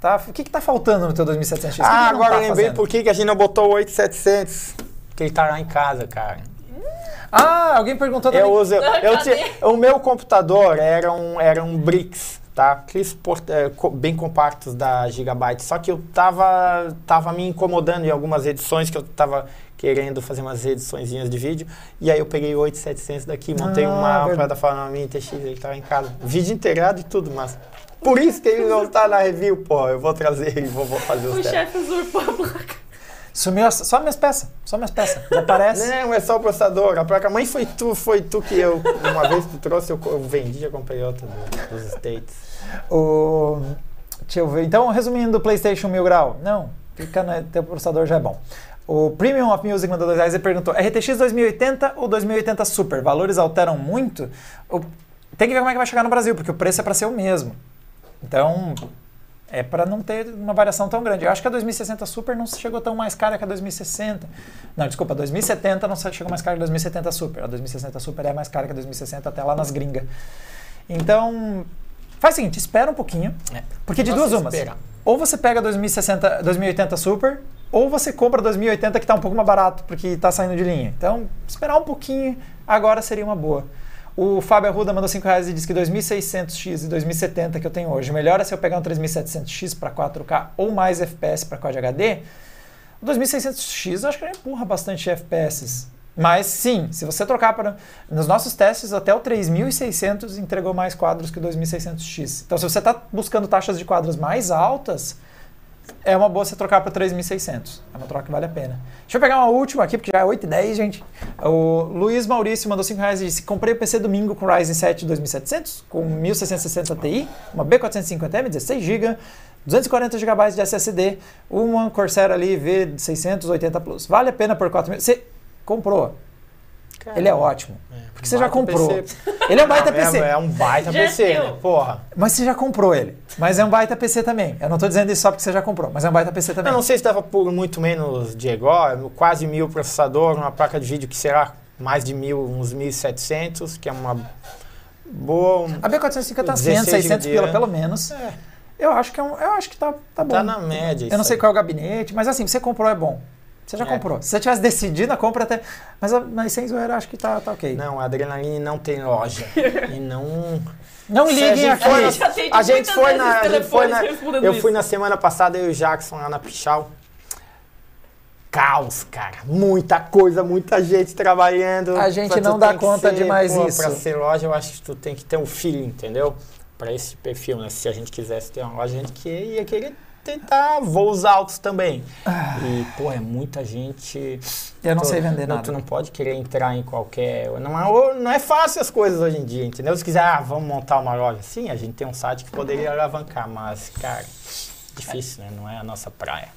Tá? O que, que tá faltando no teu 2700X? Ah, agora tá lembrei por que a gente não botou o 8700. Porque ele tá lá em casa, cara. Ah, alguém perguntou também. Eu uso, eu tinha, o meu computador era um, era um Brix, tá? Aqueles é, bem compactos da Gigabyte. Só que eu tava, tava me incomodando em algumas edições que eu tava querendo fazer umas ediçõezinhas de vídeo. E aí eu peguei o 8700 daqui, montei ah, uma plataforma minha TX, ele tava em casa. Vídeo integrado e tudo, mas... Por isso que ele não está na review, pô. Eu vou trazer e vou, vou fazer os O chefe usurpou a placa. Sumiu só minhas peças, só minhas peças. Já aparece. Não, é só o processador. A placa mãe foi tu, foi tu que eu, uma vez tu trouxe, eu, eu vendi, já comprei outra do, dos States. O, deixa eu ver. Então, resumindo, PlayStation 1000 grau. Não, fica no teu processador já é bom. O Premium of Music mandou dois reais e perguntou: RTX 2080 ou 2080 Super? Valores alteram muito? O, tem que ver como é que vai chegar no Brasil, porque o preço é para ser o mesmo. Então, é para não ter uma variação tão grande. Eu acho que a 2060 Super não chegou tão mais cara que a 2060. Não, desculpa, a 2070 não chegou mais cara que a 2070 Super. A 2060 Super é mais cara que a 2060 até lá nas gringas. Então, faz o seguinte, espera um pouquinho, é. porque de duas umas. Ou você pega 2060, 2080 Super, ou você compra 2080 que está um pouco mais barato, porque está saindo de linha. Então, esperar um pouquinho agora seria uma boa. O Fábio Arruda mandou 5 reais e disse que 2600X e 2070 que eu tenho hoje, melhor é se eu pegar um 3700X para 4K ou mais FPS para Quad HD. O 2600X eu acho que ele empurra bastante FPS. Mas sim, se você trocar para. Nos nossos testes, até o 3600 entregou mais quadros que o 2600X. Então, se você está buscando taxas de quadros mais altas, é uma boa você trocar para 3.600. É uma troca que vale a pena. Deixa eu pegar uma última aqui, porque já é 8 e 10, gente. O Luiz Maurício mandou 5 reais e disse: Comprei o PC domingo com Ryzen 7 2700, com 1660 Ti, uma B450M, 16 GB, 240 GB de SSD, uma Corsair ali V680 Plus. Vale a pena por 4 mil. Você comprou. Caramba. Ele é ótimo. É, porque você já comprou. PC. Ele é um baita PC. É, é um baita já PC, né? Porra. Mas você já comprou ele. Mas é um baita PC também. Eu não estou dizendo isso só porque você já comprou, mas é um baita PC também. Eu não sei se estava por muito menos de igual, quase mil processador, uma placa de vídeo que será mais de mil, uns 1.700, que é uma boa. A B450 tá 100, 600 pila pelo menos. É. Eu acho que é um, eu acho que tá, tá bom. Tá na média. Eu não sei aí. qual é o gabinete, mas assim, você comprou é bom. Você já é. comprou. Se você tivesse decidido a compra até. Mas, mas sem zoeira, acho que tá, tá ok. Não, a Adrenaline não tem loja. e não. Não liguem aqui. a gente foi na. A gente foi na eu fui na semana passada, eu e o Jackson lá na Pichal. Caos, cara. Muita coisa, muita gente trabalhando. A gente não dá conta ser, de mais pô, isso. Pra ser loja, eu acho que tu tem que ter um feeling, entendeu? Pra esse perfil, né? Se a gente quisesse ter uma loja, a gente ia querer tentar voos altos também. Ah. E, pô, é muita gente. Eu não sei vender nada. Tu não pode querer entrar em qualquer. Não é, não é fácil as coisas hoje em dia, entendeu? Se quiser, ah, vamos montar uma loja. Sim, a gente tem um site que poderia alavancar, mas, cara, difícil, né? Não é a nossa praia.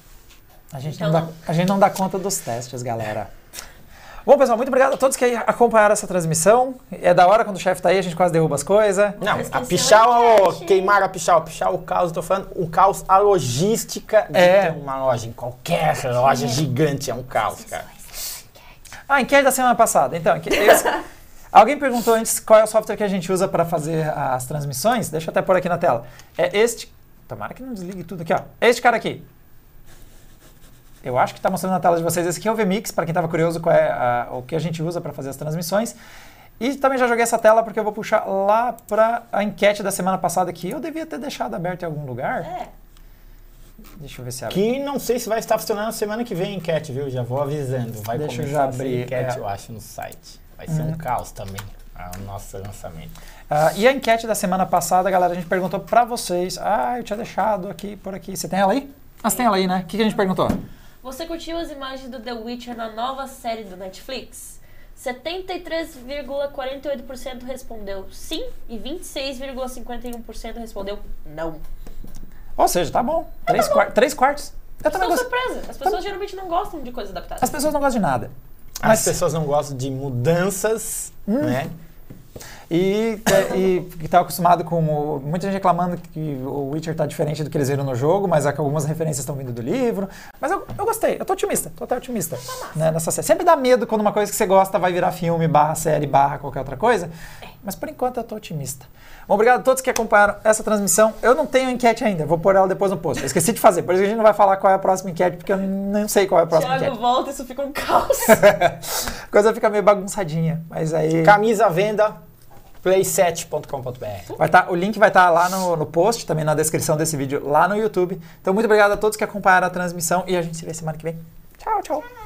A gente, então, não, dá, a gente não dá conta dos testes, galera. Bom, pessoal, muito obrigado a todos que acompanharam essa transmissão. É da hora quando o chefe tá aí, a gente quase derruba as coisas. Não, a pichal, queimar a pichal, pichal o caos, tô falando, um caos, a logística de é. ter uma loja em qualquer loja gigante é um caos, cara. Ah, enquete da semana passada. Então, esse, alguém perguntou antes qual é o software que a gente usa para fazer as transmissões. Deixa eu até pôr aqui na tela. É este. Tomara que não desligue tudo aqui, ó. Este cara aqui. Eu acho que está mostrando na tela de vocês. Esse aqui é o VMix, para quem estava curioso qual é a, o que a gente usa para fazer as transmissões. E também já joguei essa tela porque eu vou puxar lá para a enquete da semana passada que eu devia ter deixado aberto em algum lugar. É. Deixa eu ver se abre. Que não sei se vai estar funcionando semana que vem a enquete, viu? Já vou avisando. Vai Deixa começar eu já abrir, a enquete, é. eu acho, no site. Vai ser um uhum. caos também o nosso lançamento. Uh, e a enquete da semana passada, galera, a gente perguntou para vocês. Ah, eu tinha deixado aqui, por aqui. Você tem ela aí? Ah, você tem ela aí, né? O que, que a gente perguntou? Você curtiu as imagens do The Witcher na nova série do Netflix? 73,48% respondeu sim e 26,51% respondeu não. Ou seja, tá bom. Três, tá bom. Três quartos. Eu também Estou gosto. surpresa. As pessoas geralmente não gostam de coisas adaptadas. As pessoas não gostam de nada. As pessoas não gostam de mudanças, hum. né? E, e tá acostumado com. O, muita gente reclamando que o Witcher tá diferente do que eles viram no jogo, mas algumas referências estão vindo do livro. Mas eu, eu gostei, eu tô otimista, tô até otimista. Né, nessa série. Sempre dá medo quando uma coisa que você gosta vai virar filme, barra série, barra qualquer outra coisa. Mas por enquanto eu tô otimista. Bom, obrigado a todos que acompanharam essa transmissão. Eu não tenho enquete ainda, vou pôr ela depois no post. Eu esqueci de fazer, por isso a gente não vai falar qual é a próxima enquete, porque eu não sei qual é a próxima Thiago enquete. volta, isso fica um caos. a coisa fica meio bagunçadinha, mas aí... Camisa à venda, play7.com.br. Vai tá, o link vai estar tá lá no, no post, também na descrição desse vídeo lá no YouTube. Então, muito obrigado a todos que acompanharam a transmissão e a gente se vê semana que vem. Tchau, tchau.